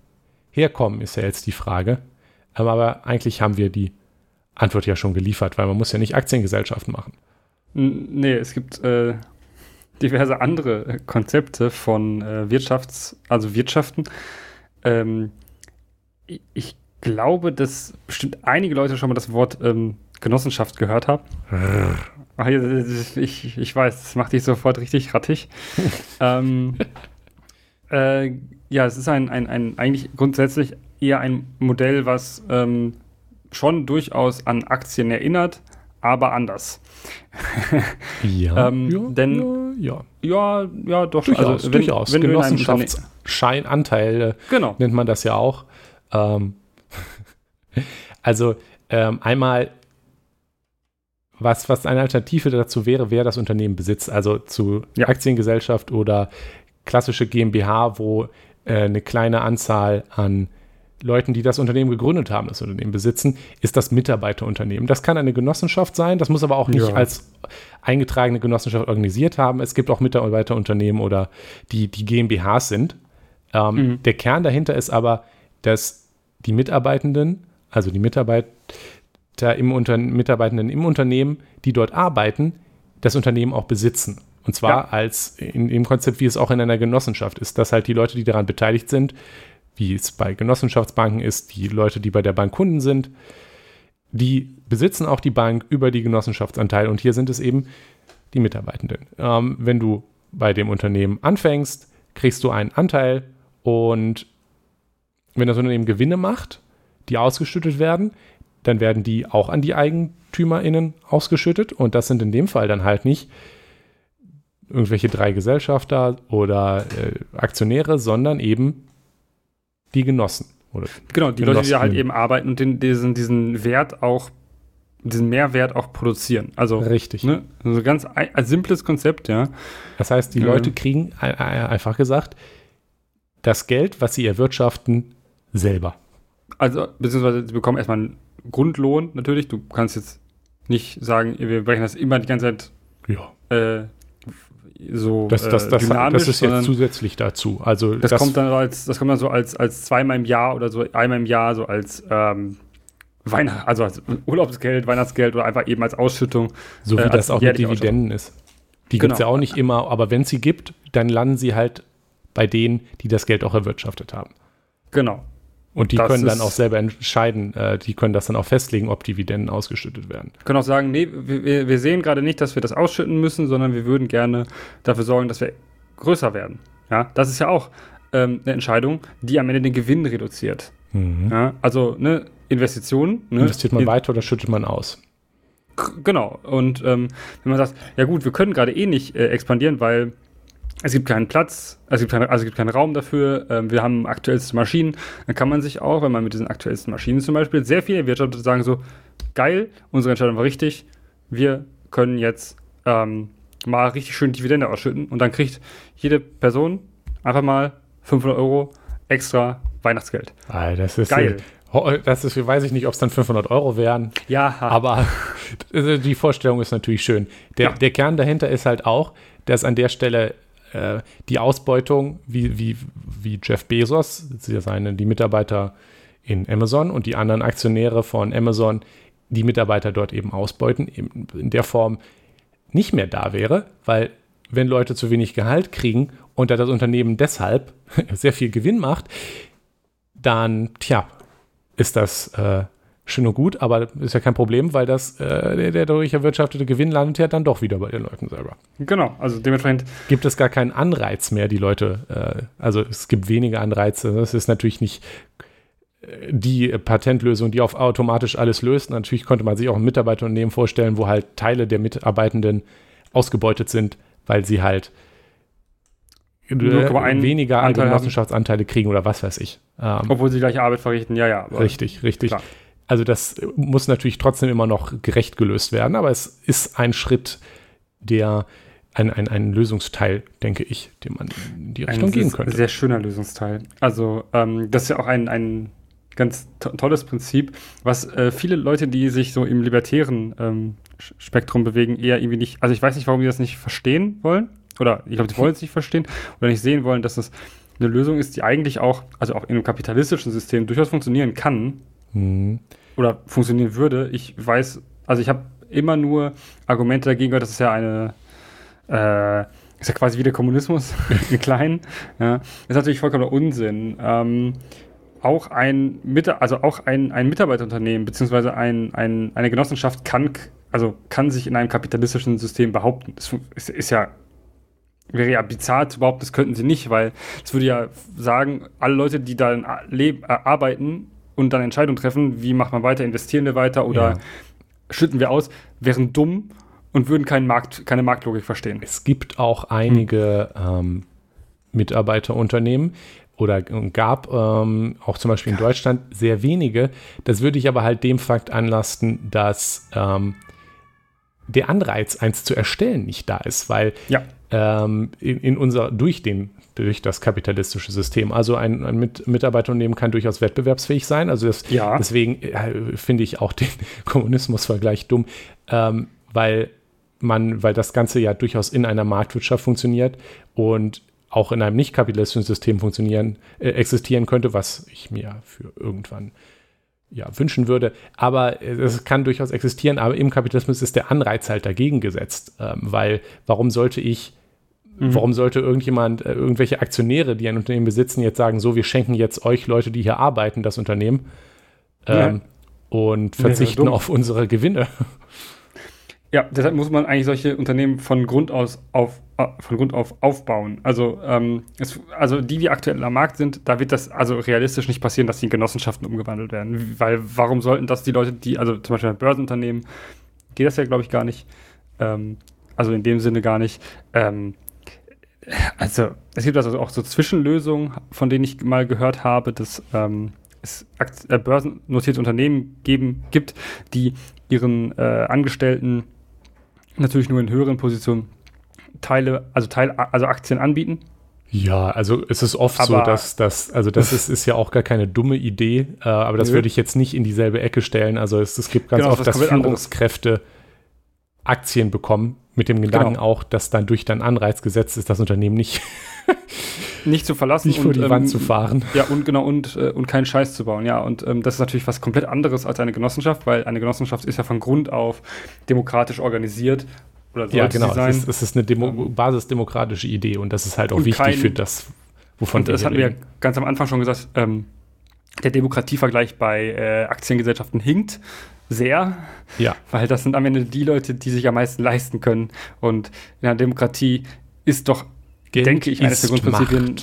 herkommen, ist ja jetzt die Frage. Aber eigentlich haben wir die Antwort ja schon geliefert, weil man muss ja nicht Aktiengesellschaften machen. Nee, es gibt äh, diverse andere Konzepte von äh, Wirtschafts-, also Wirtschaften. Ähm, ich glaube, dass bestimmt einige Leute schon mal das Wort ähm, Genossenschaft gehört haben. Ich, ich weiß, das macht dich sofort richtig rattig. ähm, äh, ja, es ist ein, ein, ein eigentlich grundsätzlich eher ein Modell, was ähm, schon durchaus an Aktien erinnert, aber anders. ja, ähm, ja, denn, ja, ja, ja, doch. Durchaus, also, wenn, durchaus. Wenn Genossenschaftsscheinanteile genau. nennt man das ja auch. Ähm, also ähm, einmal, was, was eine Alternative dazu wäre, wer das Unternehmen besitzt. Also zu ja. Aktiengesellschaft oder klassische GmbH, wo äh, eine kleine Anzahl an Leuten, die das Unternehmen gegründet haben, das Unternehmen besitzen, ist das Mitarbeiterunternehmen. Das kann eine Genossenschaft sein, das muss aber auch nicht ja. als eingetragene Genossenschaft organisiert haben. Es gibt auch Mitarbeiterunternehmen oder die, die GmbHs sind. Ähm, mhm. Der Kern dahinter ist aber, dass die Mitarbeitenden, also die Mitarbeit, im Unter Mitarbeitenden im Unternehmen, die dort arbeiten, das Unternehmen auch besitzen. Und zwar ja. als in dem Konzept, wie es auch in einer Genossenschaft ist, dass halt die Leute, die daran beteiligt sind, wie es bei Genossenschaftsbanken ist, die Leute, die bei der Bank Kunden sind, die besitzen auch die Bank über die Genossenschaftsanteile und hier sind es eben die Mitarbeitenden. Ähm, wenn du bei dem Unternehmen anfängst, kriegst du einen Anteil und wenn das Unternehmen Gewinne macht, die ausgeschüttet werden, dann werden die auch an die EigentümerInnen ausgeschüttet und das sind in dem Fall dann halt nicht irgendwelche drei Gesellschafter oder äh, Aktionäre, sondern eben die Genossen. Oder genau, die Genossen. Leute, die halt eben arbeiten und den, diesen, diesen Wert auch, diesen Mehrwert auch produzieren. Also, Richtig. Ne, also ganz ein, ein simples Konzept, ja. Das heißt, die ja. Leute kriegen einfach gesagt das Geld, was sie erwirtschaften, selber. Also, beziehungsweise sie bekommen erstmal einen Grundlohn natürlich. Du kannst jetzt nicht sagen, wir brechen das immer die ganze Zeit ja. äh, so das, das, das, dynamisch. Das ist jetzt zusätzlich dazu. Also das, das, kommt dann als, das kommt dann so als, als zweimal im Jahr oder so einmal im Jahr so als ähm, Weihnacht, also als Urlaubsgeld, Weihnachtsgeld oder einfach eben als Ausschüttung. So wie äh, das auch mit Dividenden ist. Die genau. gibt es ja auch nicht immer, aber wenn es sie gibt, dann landen sie halt bei denen, die das Geld auch erwirtschaftet haben. Genau. Und die das können dann auch selber entscheiden, äh, die können das dann auch festlegen, ob Dividenden ausgeschüttet werden. Können auch sagen, nee, wir, wir sehen gerade nicht, dass wir das ausschütten müssen, sondern wir würden gerne dafür sorgen, dass wir größer werden. Ja, das ist ja auch ähm, eine Entscheidung, die am Ende den Gewinn reduziert. Mhm. Ja, also ne, Investitionen. Ne, Investiert man weiter oder schüttet man aus? Genau. Und ähm, wenn man sagt, ja gut, wir können gerade eh nicht äh, expandieren, weil es gibt keinen Platz, es gibt, keine, also es gibt keinen Raum dafür. Ähm, wir haben aktuellste Maschinen. Dann kann man sich auch, wenn man mit diesen aktuellsten Maschinen zum Beispiel sehr viel erwirtschaftet, sagen so, geil, unsere Entscheidung war richtig. Wir können jetzt ähm, mal richtig schön Dividende ausschütten und dann kriegt jede Person einfach mal 500 Euro extra Weihnachtsgeld. Ah, das ist geil. Das ist, weiß ich nicht, ob es dann 500 Euro wären. Ja. Aber die Vorstellung ist natürlich schön. Der, ja. der Kern dahinter ist halt auch, dass an der Stelle äh, die Ausbeutung, wie, wie, wie Jeff Bezos, seine, die Mitarbeiter in Amazon und die anderen Aktionäre von Amazon, die Mitarbeiter dort eben ausbeuten, eben in der Form nicht mehr da wäre, weil wenn Leute zu wenig Gehalt kriegen und da das Unternehmen deshalb sehr viel Gewinn macht, dann, tja, ist das äh, schön und gut, aber ist ja kein Problem, weil das, äh, der, der dadurch erwirtschaftete Gewinn landet ja dann doch wieder bei den Leuten selber. Genau, also dementsprechend. Gibt es gar keinen Anreiz mehr, die Leute, äh, also es gibt weniger Anreize. Das ist natürlich nicht äh, die Patentlösung, die auf automatisch alles löst. Natürlich konnte man sich auch ein Mitarbeiterunternehmen vorstellen, wo halt Teile der Mitarbeitenden ausgebeutet sind, weil sie halt weniger Anteil Genossenschaftsanteile kriegen oder was weiß ich. Ähm, Obwohl sie gleiche Arbeit verrichten, ja, ja. Richtig, richtig. Klar. Also das muss natürlich trotzdem immer noch gerecht gelöst werden, aber es ist ein Schritt, der ein, ein, ein Lösungsteil, denke ich, den man in die Richtung ein gehen könnte. Sehr schöner Lösungsteil. Also ähm, das ist ja auch ein, ein ganz to tolles Prinzip, was äh, viele Leute, die sich so im libertären ähm, Spektrum bewegen, eher irgendwie nicht, also ich weiß nicht, warum die das nicht verstehen wollen, oder ich glaube, sie wollen es nicht verstehen oder nicht sehen wollen, dass das eine Lösung ist, die eigentlich auch, also auch in einem kapitalistischen System durchaus funktionieren kann, Mhm. Oder funktionieren würde. Ich weiß, also ich habe immer nur Argumente dagegen gehört, das ist ja eine, äh, ist ja quasi wie der Kommunismus, in klein. Ja. Das ist natürlich vollkommener Unsinn. Ähm, auch ein, also auch ein, ein Mitarbeiterunternehmen beziehungsweise ein, ein, eine Genossenschaft kann, also kann sich in einem kapitalistischen System behaupten. Das ist, ist ja wäre ja bizarr zu behaupten, das könnten sie nicht, weil es würde ja sagen, alle Leute, die da leben, äh, arbeiten, und dann Entscheidungen treffen, wie macht man weiter, investieren wir weiter oder ja. schütten wir aus, wären dumm und würden keinen Markt, keine Marktlogik verstehen. Es gibt auch einige hm. ähm, Mitarbeiterunternehmen oder gab ähm, auch zum Beispiel in Deutschland sehr wenige. Das würde ich aber halt dem Fakt anlasten, dass ähm, der Anreiz, eins zu erstellen, nicht da ist, weil ja. ähm, in, in, unser, durch den durch das kapitalistische System. Also ein, ein Mit Mitarbeiterunternehmen kann durchaus wettbewerbsfähig sein. Also das, ja. deswegen äh, finde ich auch den Kommunismus-Vergleich dumm, ähm, weil man, weil das Ganze ja durchaus in einer Marktwirtschaft funktioniert und auch in einem nicht kapitalistischen System funktionieren, äh, existieren könnte, was ich mir für irgendwann ja, wünschen würde. Aber es kann durchaus existieren, aber im Kapitalismus ist der Anreiz halt dagegen gesetzt. Ähm, weil warum sollte ich, mhm. warum sollte irgendjemand, äh, irgendwelche Aktionäre, die ein Unternehmen besitzen, jetzt sagen, so, wir schenken jetzt euch Leute, die hier arbeiten, das Unternehmen ähm, ja. und verzichten auf unsere Gewinne. Ja, deshalb muss man eigentlich solche Unternehmen von Grund aus auf, äh, von Grund auf aufbauen. Also, ähm, es, also die, die aktuell am Markt sind, da wird das also realistisch nicht passieren, dass die in Genossenschaften umgewandelt werden. Weil warum sollten das die Leute, die, also zum Beispiel ein Börsenunternehmen, geht das ja, glaube ich, gar nicht. Ähm, also in dem Sinne gar nicht. Ähm, also es gibt also auch so Zwischenlösungen, von denen ich mal gehört habe, dass ähm, es äh, börsennotierte Unternehmen geben, gibt, die ihren äh, Angestellten natürlich nur in höheren Positionen Teile, also Teil, also Aktien anbieten. Ja, also es ist oft aber so, dass das, also das ist, ist ja auch gar keine dumme Idee, äh, aber das nö. würde ich jetzt nicht in dieselbe Ecke stellen. Also es, es gibt ganz genau, oft, das dass Führungskräfte anderes. Aktien bekommen, mit dem Gedanken genau. auch, dass dann durch dein Anreiz gesetzt ist, das Unternehmen nicht nicht zu verlassen nicht vor die ähm, Wand zu fahren. Ja, und genau, und, äh, und keinen Scheiß zu bauen. Ja, und ähm, das ist natürlich was komplett anderes als eine Genossenschaft, weil eine Genossenschaft ist ja von Grund auf demokratisch organisiert. Oder ja, genau. Es ist, es ist eine Demo ähm, basisdemokratische Idee und das ist halt auch wichtig kein, für das, wovon und wir Das hatten wir ja ganz am Anfang schon gesagt, ähm, der Demokratievergleich bei äh, Aktiengesellschaften hinkt sehr. Ja. Weil das sind am Ende die Leute, die sich am meisten leisten können. Und in einer Demokratie ist doch Geld denke ich, eines der Grundprinzipien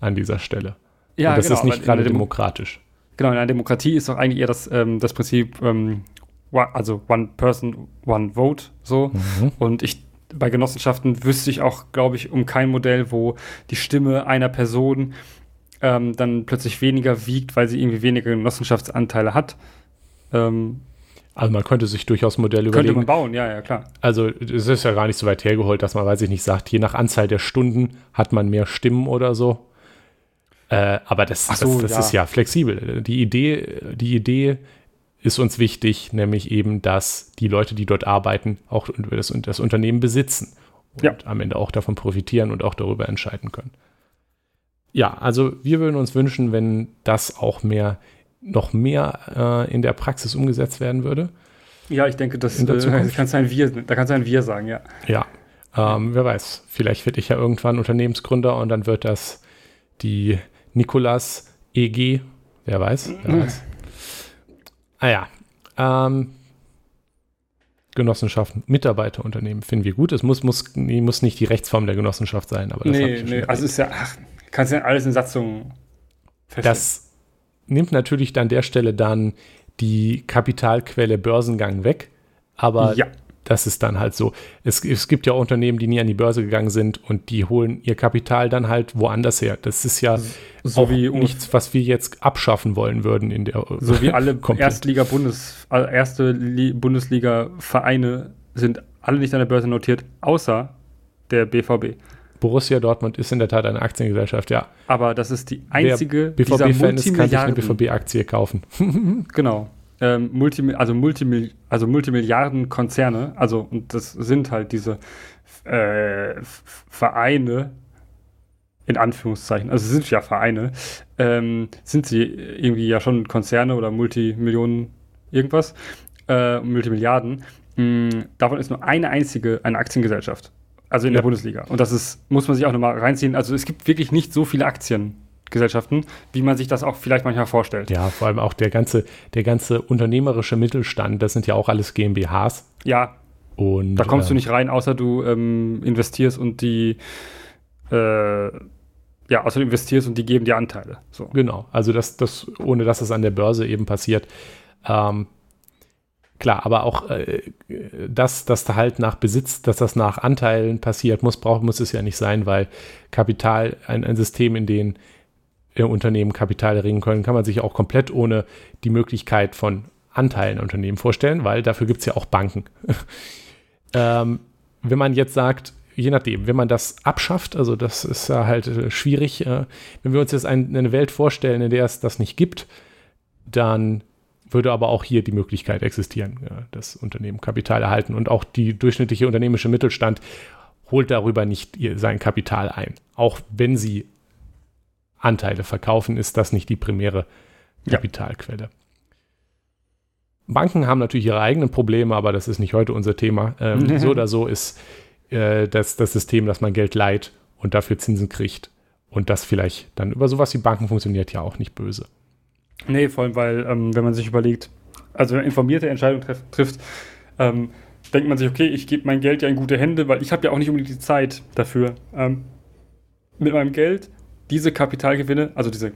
an dieser Stelle. Ja, Und das genau, ist nicht gerade demokratisch. Genau, in einer Demokratie ist doch eigentlich eher das, ähm, das Prinzip, ähm, also One Person, One Vote so. Mhm. Und ich bei Genossenschaften wüsste ich auch, glaube ich, um kein Modell, wo die Stimme einer Person ähm, dann plötzlich weniger wiegt, weil sie irgendwie weniger Genossenschaftsanteile hat. Ähm, also man könnte sich durchaus Modelle überlegen. Könnte man bauen, ja, ja, klar. Also es ist ja gar nicht so weit hergeholt, dass man, weiß ich nicht, sagt, je nach Anzahl der Stunden hat man mehr Stimmen oder so. Äh, aber das, so, das, das ja. ist ja flexibel. Die Idee, die Idee ist uns wichtig, nämlich eben, dass die Leute, die dort arbeiten, auch das, das Unternehmen besitzen und ja. am Ende auch davon profitieren und auch darüber entscheiden können. Ja, also wir würden uns wünschen, wenn das auch mehr noch mehr äh, in der Praxis umgesetzt werden würde. Ja, ich denke, das, äh, kannst ein Wir, da kannst du ein Wir sagen, ja. Ja, ähm, wer weiß. Vielleicht werde ich ja irgendwann Unternehmensgründer und dann wird das die Nikolas EG. Wer weiß, wer weiß. Ah ja. Ähm, Genossenschaften, Mitarbeiterunternehmen finden wir gut. Es muss, muss, muss nicht die Rechtsform der Genossenschaft sein, aber das Nee, nee, also ist ja, ach, kannst ja alles in Satzungen feststellen. Das nimmt natürlich an der Stelle dann die Kapitalquelle Börsengang weg. Aber ja. das ist dann halt so. Es, es gibt ja auch Unternehmen, die nie an die Börse gegangen sind und die holen ihr Kapital dann halt woanders her. Das ist ja so wie nichts, was wir jetzt abschaffen wollen würden in der So wie alle Erstliga-Bundes, erste Bundesliga-Vereine sind alle nicht an der Börse notiert, außer der BVB. Borussia Dortmund ist in der Tat eine Aktiengesellschaft, ja. Aber das ist die einzige BVB-Fan ist, kann sich eine BVB-Aktie kaufen. genau. Ähm, Multi, also, Multimil also Multimilliarden-Konzerne, also und das sind halt diese äh, Vereine, in Anführungszeichen, also sind ja Vereine, ähm, sind sie irgendwie ja schon Konzerne oder Multimillionen irgendwas, äh, Multimilliarden. Mh, davon ist nur eine einzige eine Aktiengesellschaft. Also in ja. der Bundesliga. Und das ist, muss man sich auch nochmal reinziehen. Also es gibt wirklich nicht so viele Aktiengesellschaften, wie man sich das auch vielleicht manchmal vorstellt. Ja, vor allem auch der ganze, der ganze unternehmerische Mittelstand, das sind ja auch alles GmbHs. Ja. Und, da kommst äh, du nicht rein, außer du ähm, investierst und die äh, ja, außer du investierst und die geben dir Anteile. So. Genau, also das, das, ohne dass es an der Börse eben passiert. Ähm, Klar, aber auch äh, dass das halt nach Besitz, dass das nach Anteilen passiert, muss, braucht, muss es ja nicht sein, weil Kapital, ein, ein System, in dem äh, Unternehmen Kapital erringen können, kann man sich auch komplett ohne die Möglichkeit von Anteilen Unternehmen vorstellen, weil dafür gibt es ja auch Banken. ähm, wenn man jetzt sagt, je nachdem, wenn man das abschafft, also das ist ja halt äh, schwierig, äh, wenn wir uns jetzt ein, eine Welt vorstellen, in der es das nicht gibt, dann würde aber auch hier die Möglichkeit existieren, ja, dass Unternehmen Kapital erhalten und auch die durchschnittliche unternehmische Mittelstand holt darüber nicht ihr, sein Kapital ein. Auch wenn sie Anteile verkaufen, ist das nicht die primäre Kapitalquelle. Banken haben natürlich ihre eigenen Probleme, aber das ist nicht heute unser Thema. Ähm, so oder so ist äh, das, das System, dass man Geld leiht und dafür Zinsen kriegt. Und das vielleicht dann über sowas wie Banken funktioniert ja auch nicht böse. Nee, vor allem, weil, ähm, wenn man sich überlegt, also wenn man informierte Entscheidungen treff, trifft, ähm, denkt man sich, okay, ich gebe mein Geld ja in gute Hände, weil ich habe ja auch nicht unbedingt die Zeit dafür. Ähm, mit meinem Geld diese Kapitalgewinne, also diese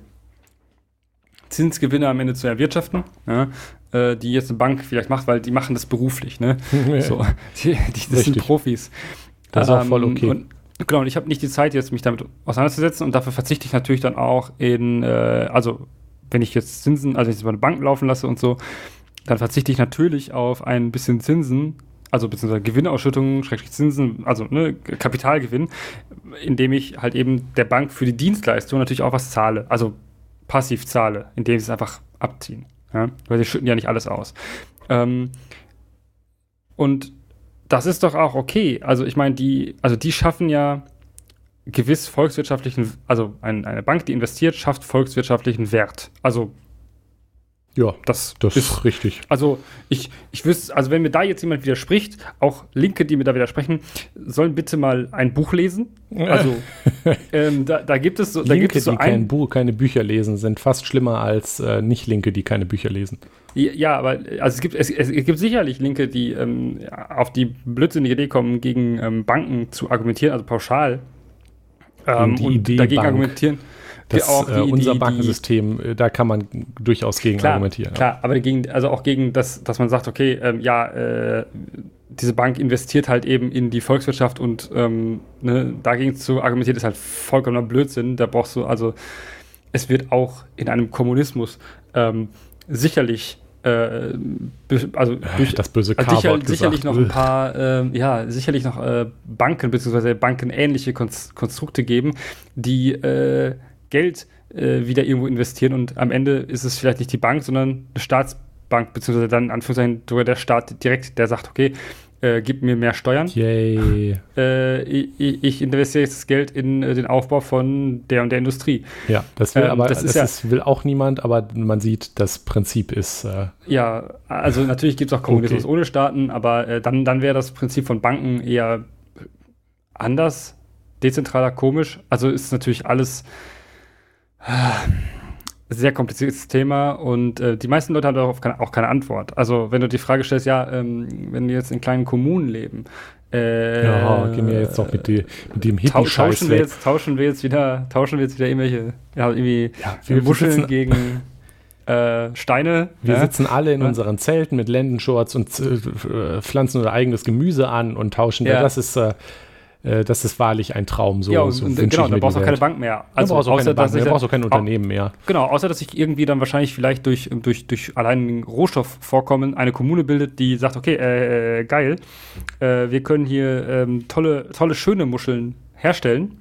Zinsgewinne am Ende zu erwirtschaften, ja, äh, die jetzt eine Bank vielleicht macht, weil die machen das beruflich. Ne? so, die, die, das sind Profis. Das ist auch voll okay. Und, genau, und ich habe nicht die Zeit, jetzt mich damit auseinanderzusetzen und dafür verzichte ich natürlich dann auch in, äh, also wenn ich jetzt Zinsen, also wenn ich jetzt mal eine Bank laufen lasse und so, dann verzichte ich natürlich auf ein bisschen Zinsen, also beziehungsweise Gewinnausschüttungen, Schrägstrich Zinsen, also ne, Kapitalgewinn, indem ich halt eben der Bank für die Dienstleistung natürlich auch was zahle, also passiv zahle, indem sie es einfach abziehen. Ja? Weil sie schütten ja nicht alles aus. Ähm, und das ist doch auch okay. Also ich meine, die, also die schaffen ja gewiss volkswirtschaftlichen, also ein, eine Bank, die investiert, schafft volkswirtschaftlichen Wert. Also ja, das, das ist richtig. Also ich, ich wüsste, also wenn mir da jetzt jemand widerspricht, auch Linke, die mir da widersprechen, sollen bitte mal ein Buch lesen. Also ähm, da, da, gibt es so, da Linke, gibt es so die kein Buch, keine Bücher lesen, sind fast schlimmer als äh, Nicht-Linke, die keine Bücher lesen. Ja, aber also es gibt, es, es gibt sicherlich Linke, die ähm, auf die blödsinnige Idee kommen, gegen ähm, Banken zu argumentieren, also pauschal. Ähm, und Idee dagegen Bank. argumentieren. Das, auch äh, die, äh, unser die, Bankensystem, die, da kann man durchaus gegen klar, argumentieren. Klar, aber gegen, also auch gegen das, dass man sagt, okay, ähm, ja, äh, diese Bank investiert halt eben in die Volkswirtschaft und ähm, ne, dagegen zu argumentieren ist halt vollkommener Blödsinn. Da brauchst du, also es wird auch in einem Kommunismus ähm, sicherlich äh, also durch, das böse also sicher, sicherlich noch ein paar, äh, ja, sicherlich noch äh, Banken bzw. bankenähnliche Konstrukte geben, die äh, Geld äh, wieder irgendwo investieren und am Ende ist es vielleicht nicht die Bank, sondern eine Staatsbank, beziehungsweise dann in Anführungszeichen sogar der Staat direkt, der sagt, okay, äh, gib mir mehr Steuern. Yay. Äh, ich, ich, investiere jetzt das Geld in äh, den Aufbau von der und der Industrie. Ja, das will ähm, aber das, ist das ja, will auch niemand, aber man sieht, das Prinzip ist. Äh, ja, also natürlich gibt es auch Kommunismus okay. ohne Staaten, aber äh, dann, dann wäre das Prinzip von Banken eher anders, dezentraler, komisch. Also ist natürlich alles sehr kompliziertes Thema und äh, die meisten Leute haben darauf keine, auch keine Antwort. Also wenn du die Frage stellst, ja, ähm, wenn die jetzt in kleinen Kommunen leben, äh, ja, gehen wir jetzt doch mit, die, mit dem hippie tauschen wir jetzt, tauschen wir jetzt wieder, tauschen wir jetzt wieder irgendwelche, ja, irgendwie ja, wir Muscheln sitzen, gegen äh, Steine. Wir ja? sitzen alle in ja. unseren Zelten mit Lendenshorts und äh, pflanzen unser eigenes Gemüse an und tauschen. Ja. Das ist äh, das ist wahrlich ein Traum. So, ja, und, so und genau, da brauchst du auch keine Bank mehr. Also, brauchst du keine Bank mehr, da brauchst du kein Unternehmen mehr. Genau, außer dass sich irgendwie dann wahrscheinlich vielleicht durch, durch, durch allein Rohstoffvorkommen eine Kommune bildet, die sagt, okay, äh, äh, geil, äh, wir können hier ähm, tolle, tolle, schöne Muscheln herstellen.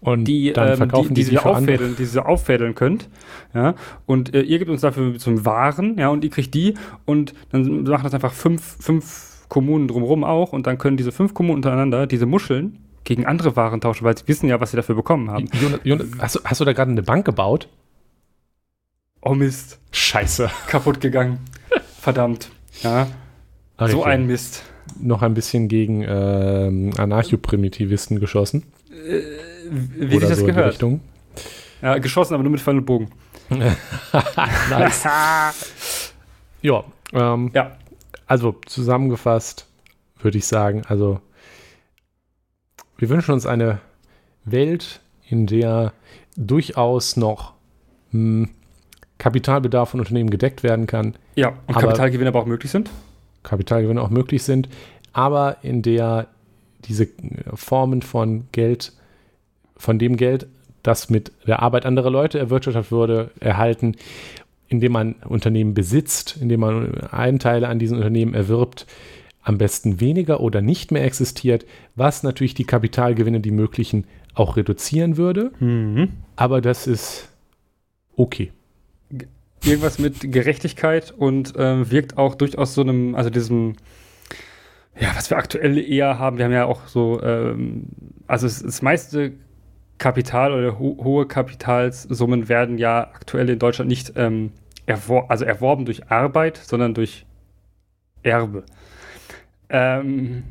Und die, dann ähm, verkaufen die, die, die, sie auffädeln, die sie auffädeln könnt. Ja? Und äh, ihr gebt uns dafür zum Waren, ja, und ihr kriegt die und dann machen das einfach fünf, fünf Kommunen drumherum auch und dann können diese fünf Kommunen untereinander diese Muscheln gegen andere Waren tauschen, weil sie wissen ja, was sie dafür bekommen haben. Jonas, Jonas, hast, du, hast du da gerade eine Bank gebaut? Oh Mist. Scheiße. Kaputt gegangen. Verdammt. Ja. Ach, so ein Mist. Noch ein bisschen gegen ähm, Anarcho-Primitivisten geschossen. Äh, wie Oder sich das so gehört. Ja, geschossen, aber nur mit Pfeil und Bogen. nice. ja, ähm, ja also zusammengefasst würde ich sagen, also wir wünschen uns eine Welt, in der durchaus noch mh, hm, Kapitalbedarf von Unternehmen gedeckt werden kann. Ja, und aber, Kapitalgewinne aber auch möglich sind. Kapitalgewinne auch möglich sind, aber in der diese Formen von Geld, von dem Geld, das mit der Arbeit anderer Leute erwirtschaftet würde, erhalten indem man Unternehmen besitzt, indem man Anteile an diesen Unternehmen erwirbt, am besten weniger oder nicht mehr existiert, was natürlich die Kapitalgewinne, die möglichen, auch reduzieren würde. Mhm. Aber das ist okay. Irgendwas mit Gerechtigkeit und äh, wirkt auch durchaus so einem, also diesem, ja, was wir aktuell eher haben, wir haben ja auch so, ähm, also das meiste Kapital oder ho hohe Kapitalsummen werden ja aktuell in Deutschland nicht ähm, erwor also erworben durch Arbeit, sondern durch Erbe. Ähm,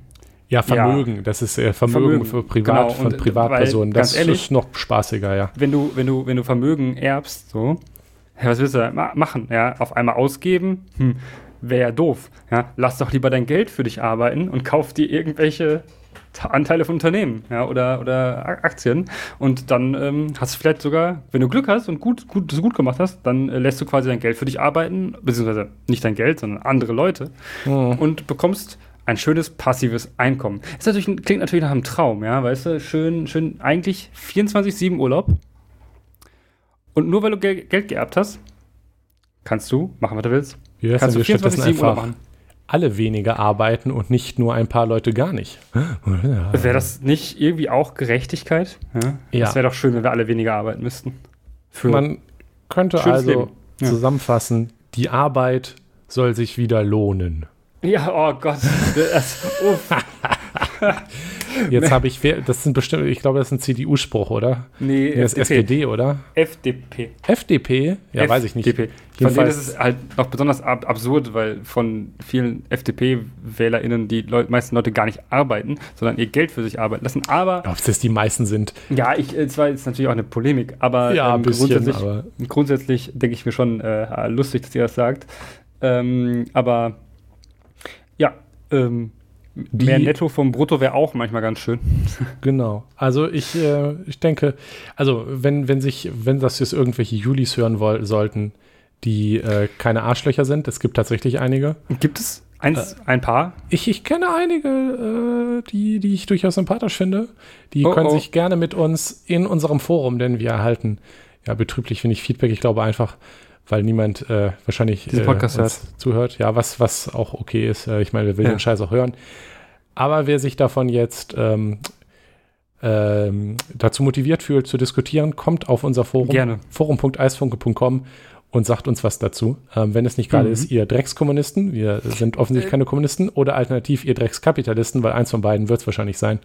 ja, Vermögen, ja. das ist äh, Vermögen, Vermögen, für Privat, genau. von Privatpersonen. das ehrlich, ist noch spaßiger, ja. Wenn du, wenn du, wenn du Vermögen erbst, so, was willst du ma machen? Ja, auf einmal ausgeben? Hm, wäre ja doof. Ja, lass doch lieber dein Geld für dich arbeiten und kauf dir irgendwelche Anteile von Unternehmen ja, oder, oder Aktien. Und dann ähm, hast du vielleicht sogar, wenn du Glück hast und gut, gut, das gut gemacht hast, dann äh, lässt du quasi dein Geld für dich arbeiten, beziehungsweise nicht dein Geld, sondern andere Leute oh. und bekommst ein schönes passives Einkommen. Ist natürlich, klingt natürlich nach einem Traum, ja, weißt du, schön, schön, eigentlich 24-7 Urlaub. Und nur weil du Geld, geerbt hast, kannst du machen, was du willst. Ja, kannst du 24-7 Urlaub machen alle weniger arbeiten und nicht nur ein paar Leute gar nicht. Wäre das nicht irgendwie auch Gerechtigkeit? Ja. ja. Das wäre doch schön, wenn wir alle weniger arbeiten müssten. Für Man könnte also ja. zusammenfassen, die Arbeit soll sich wieder lohnen. Ja, oh Gott. Das, Jetzt habe ich, das sind bestimmt, ich glaube, das ist ein CDU-Spruch, oder? Nee, das ist SPD, oder? FDP. FDP? Ja, FDP. weiß ich nicht. FDP. Von denen ist es halt noch besonders ab absurd, weil von vielen FDP-WählerInnen die Leut meisten Leute gar nicht arbeiten, sondern ihr Geld für sich arbeiten lassen. Aber. Ob das die meisten sind. Ja, ich, es war jetzt natürlich auch eine Polemik, aber, ja, ähm, bisschen, grundsätzlich, aber grundsätzlich denke ich mir schon äh, lustig, dass ihr das sagt. Ähm, aber ja, ähm, die, Mehr Netto vom Brutto wäre auch manchmal ganz schön. Genau. Also ich, äh, ich denke, also wenn, wenn sich, wenn das jetzt irgendwelche Julis hören woll sollten, die äh, keine Arschlöcher sind, es gibt tatsächlich einige. Gibt es eins, äh, ein paar? Ich, ich kenne einige, äh, die, die ich durchaus sympathisch finde. Die oh, können oh. sich gerne mit uns in unserem Forum, denn wir erhalten ja betrüblich wenig Feedback. Ich glaube einfach, weil niemand äh, wahrscheinlich Diesen Podcast äh, zuhört. Ja, was, was auch okay ist. Äh, ich meine, wir will ja. den Scheiß auch hören. Aber wer sich davon jetzt ähm, ähm, dazu motiviert fühlt, zu diskutieren, kommt auf unser Forum. Gerne. Forum.eisfunke.com und sagt uns was dazu. Ähm, wenn es nicht gerade mhm. ist, ihr Dreckskommunisten, wir sind offensichtlich keine Kommunisten, oder alternativ ihr Dreckskapitalisten, weil eins von beiden wird es wahrscheinlich sein.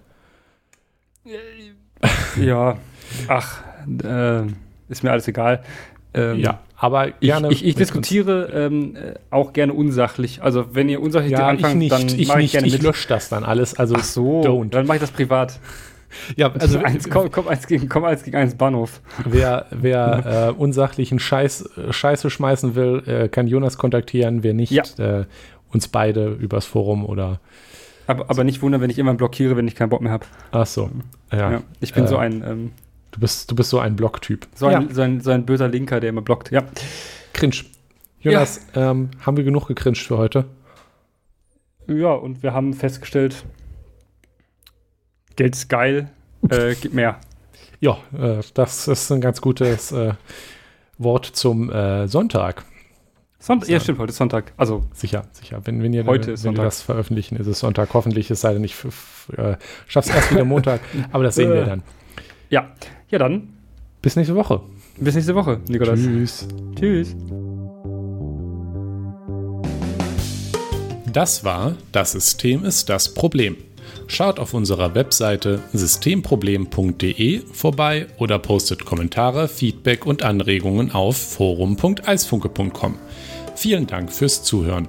Ja, ach, äh, ist mir alles egal. Ähm, ja, aber gerne. Ich, ich, ich diskutiere ähm, äh, auch gerne unsachlich. Also wenn ihr unsachlich ja, anfangt, ich nicht, dann ich mache ich Ich lösche das dann alles. Also Ach so, don't. dann mache ich das privat. Ja, also eins, komm, komm, eins gegen, komm eins gegen eins Bahnhof. Wer, wer äh, unsachlichen Scheiß, Scheiße schmeißen will, äh, kann Jonas kontaktieren. Wer nicht, ja. äh, uns beide übers Forum oder. Aber, aber nicht wundern, wenn ich immer blockiere, wenn ich keinen Bock mehr habe. Ach so. Ja. ja ich bin so äh, ein ähm, Du bist, du bist so ein Blocktyp. So ein, ja. so, ein, so ein böser Linker, der immer blockt. Ja. Cringe. Jonas, ja. ähm, haben wir genug gecringed für heute? Ja, und wir haben festgestellt, Geld ist geil, äh, gib mehr. Ja, äh, das ist ein ganz gutes äh, Wort zum äh, Sonntag. Sonntag, ja, stimmt, heute ist Sonntag. Also sicher, sicher. Wenn, wenn, ihr, heute wenn, wenn ihr das veröffentlichen, ist es Sonntag. Hoffentlich ist es leider nicht, äh, schaff's erst wieder Montag, aber das sehen wir dann. Ja, ja, dann. Bis nächste Woche. Bis nächste Woche, Nikolas. Tschüss. Tschüss. Das war Das System ist das Problem. Schaut auf unserer Webseite systemproblem.de vorbei oder postet Kommentare, Feedback und Anregungen auf forum.eisfunke.com. Vielen Dank fürs Zuhören.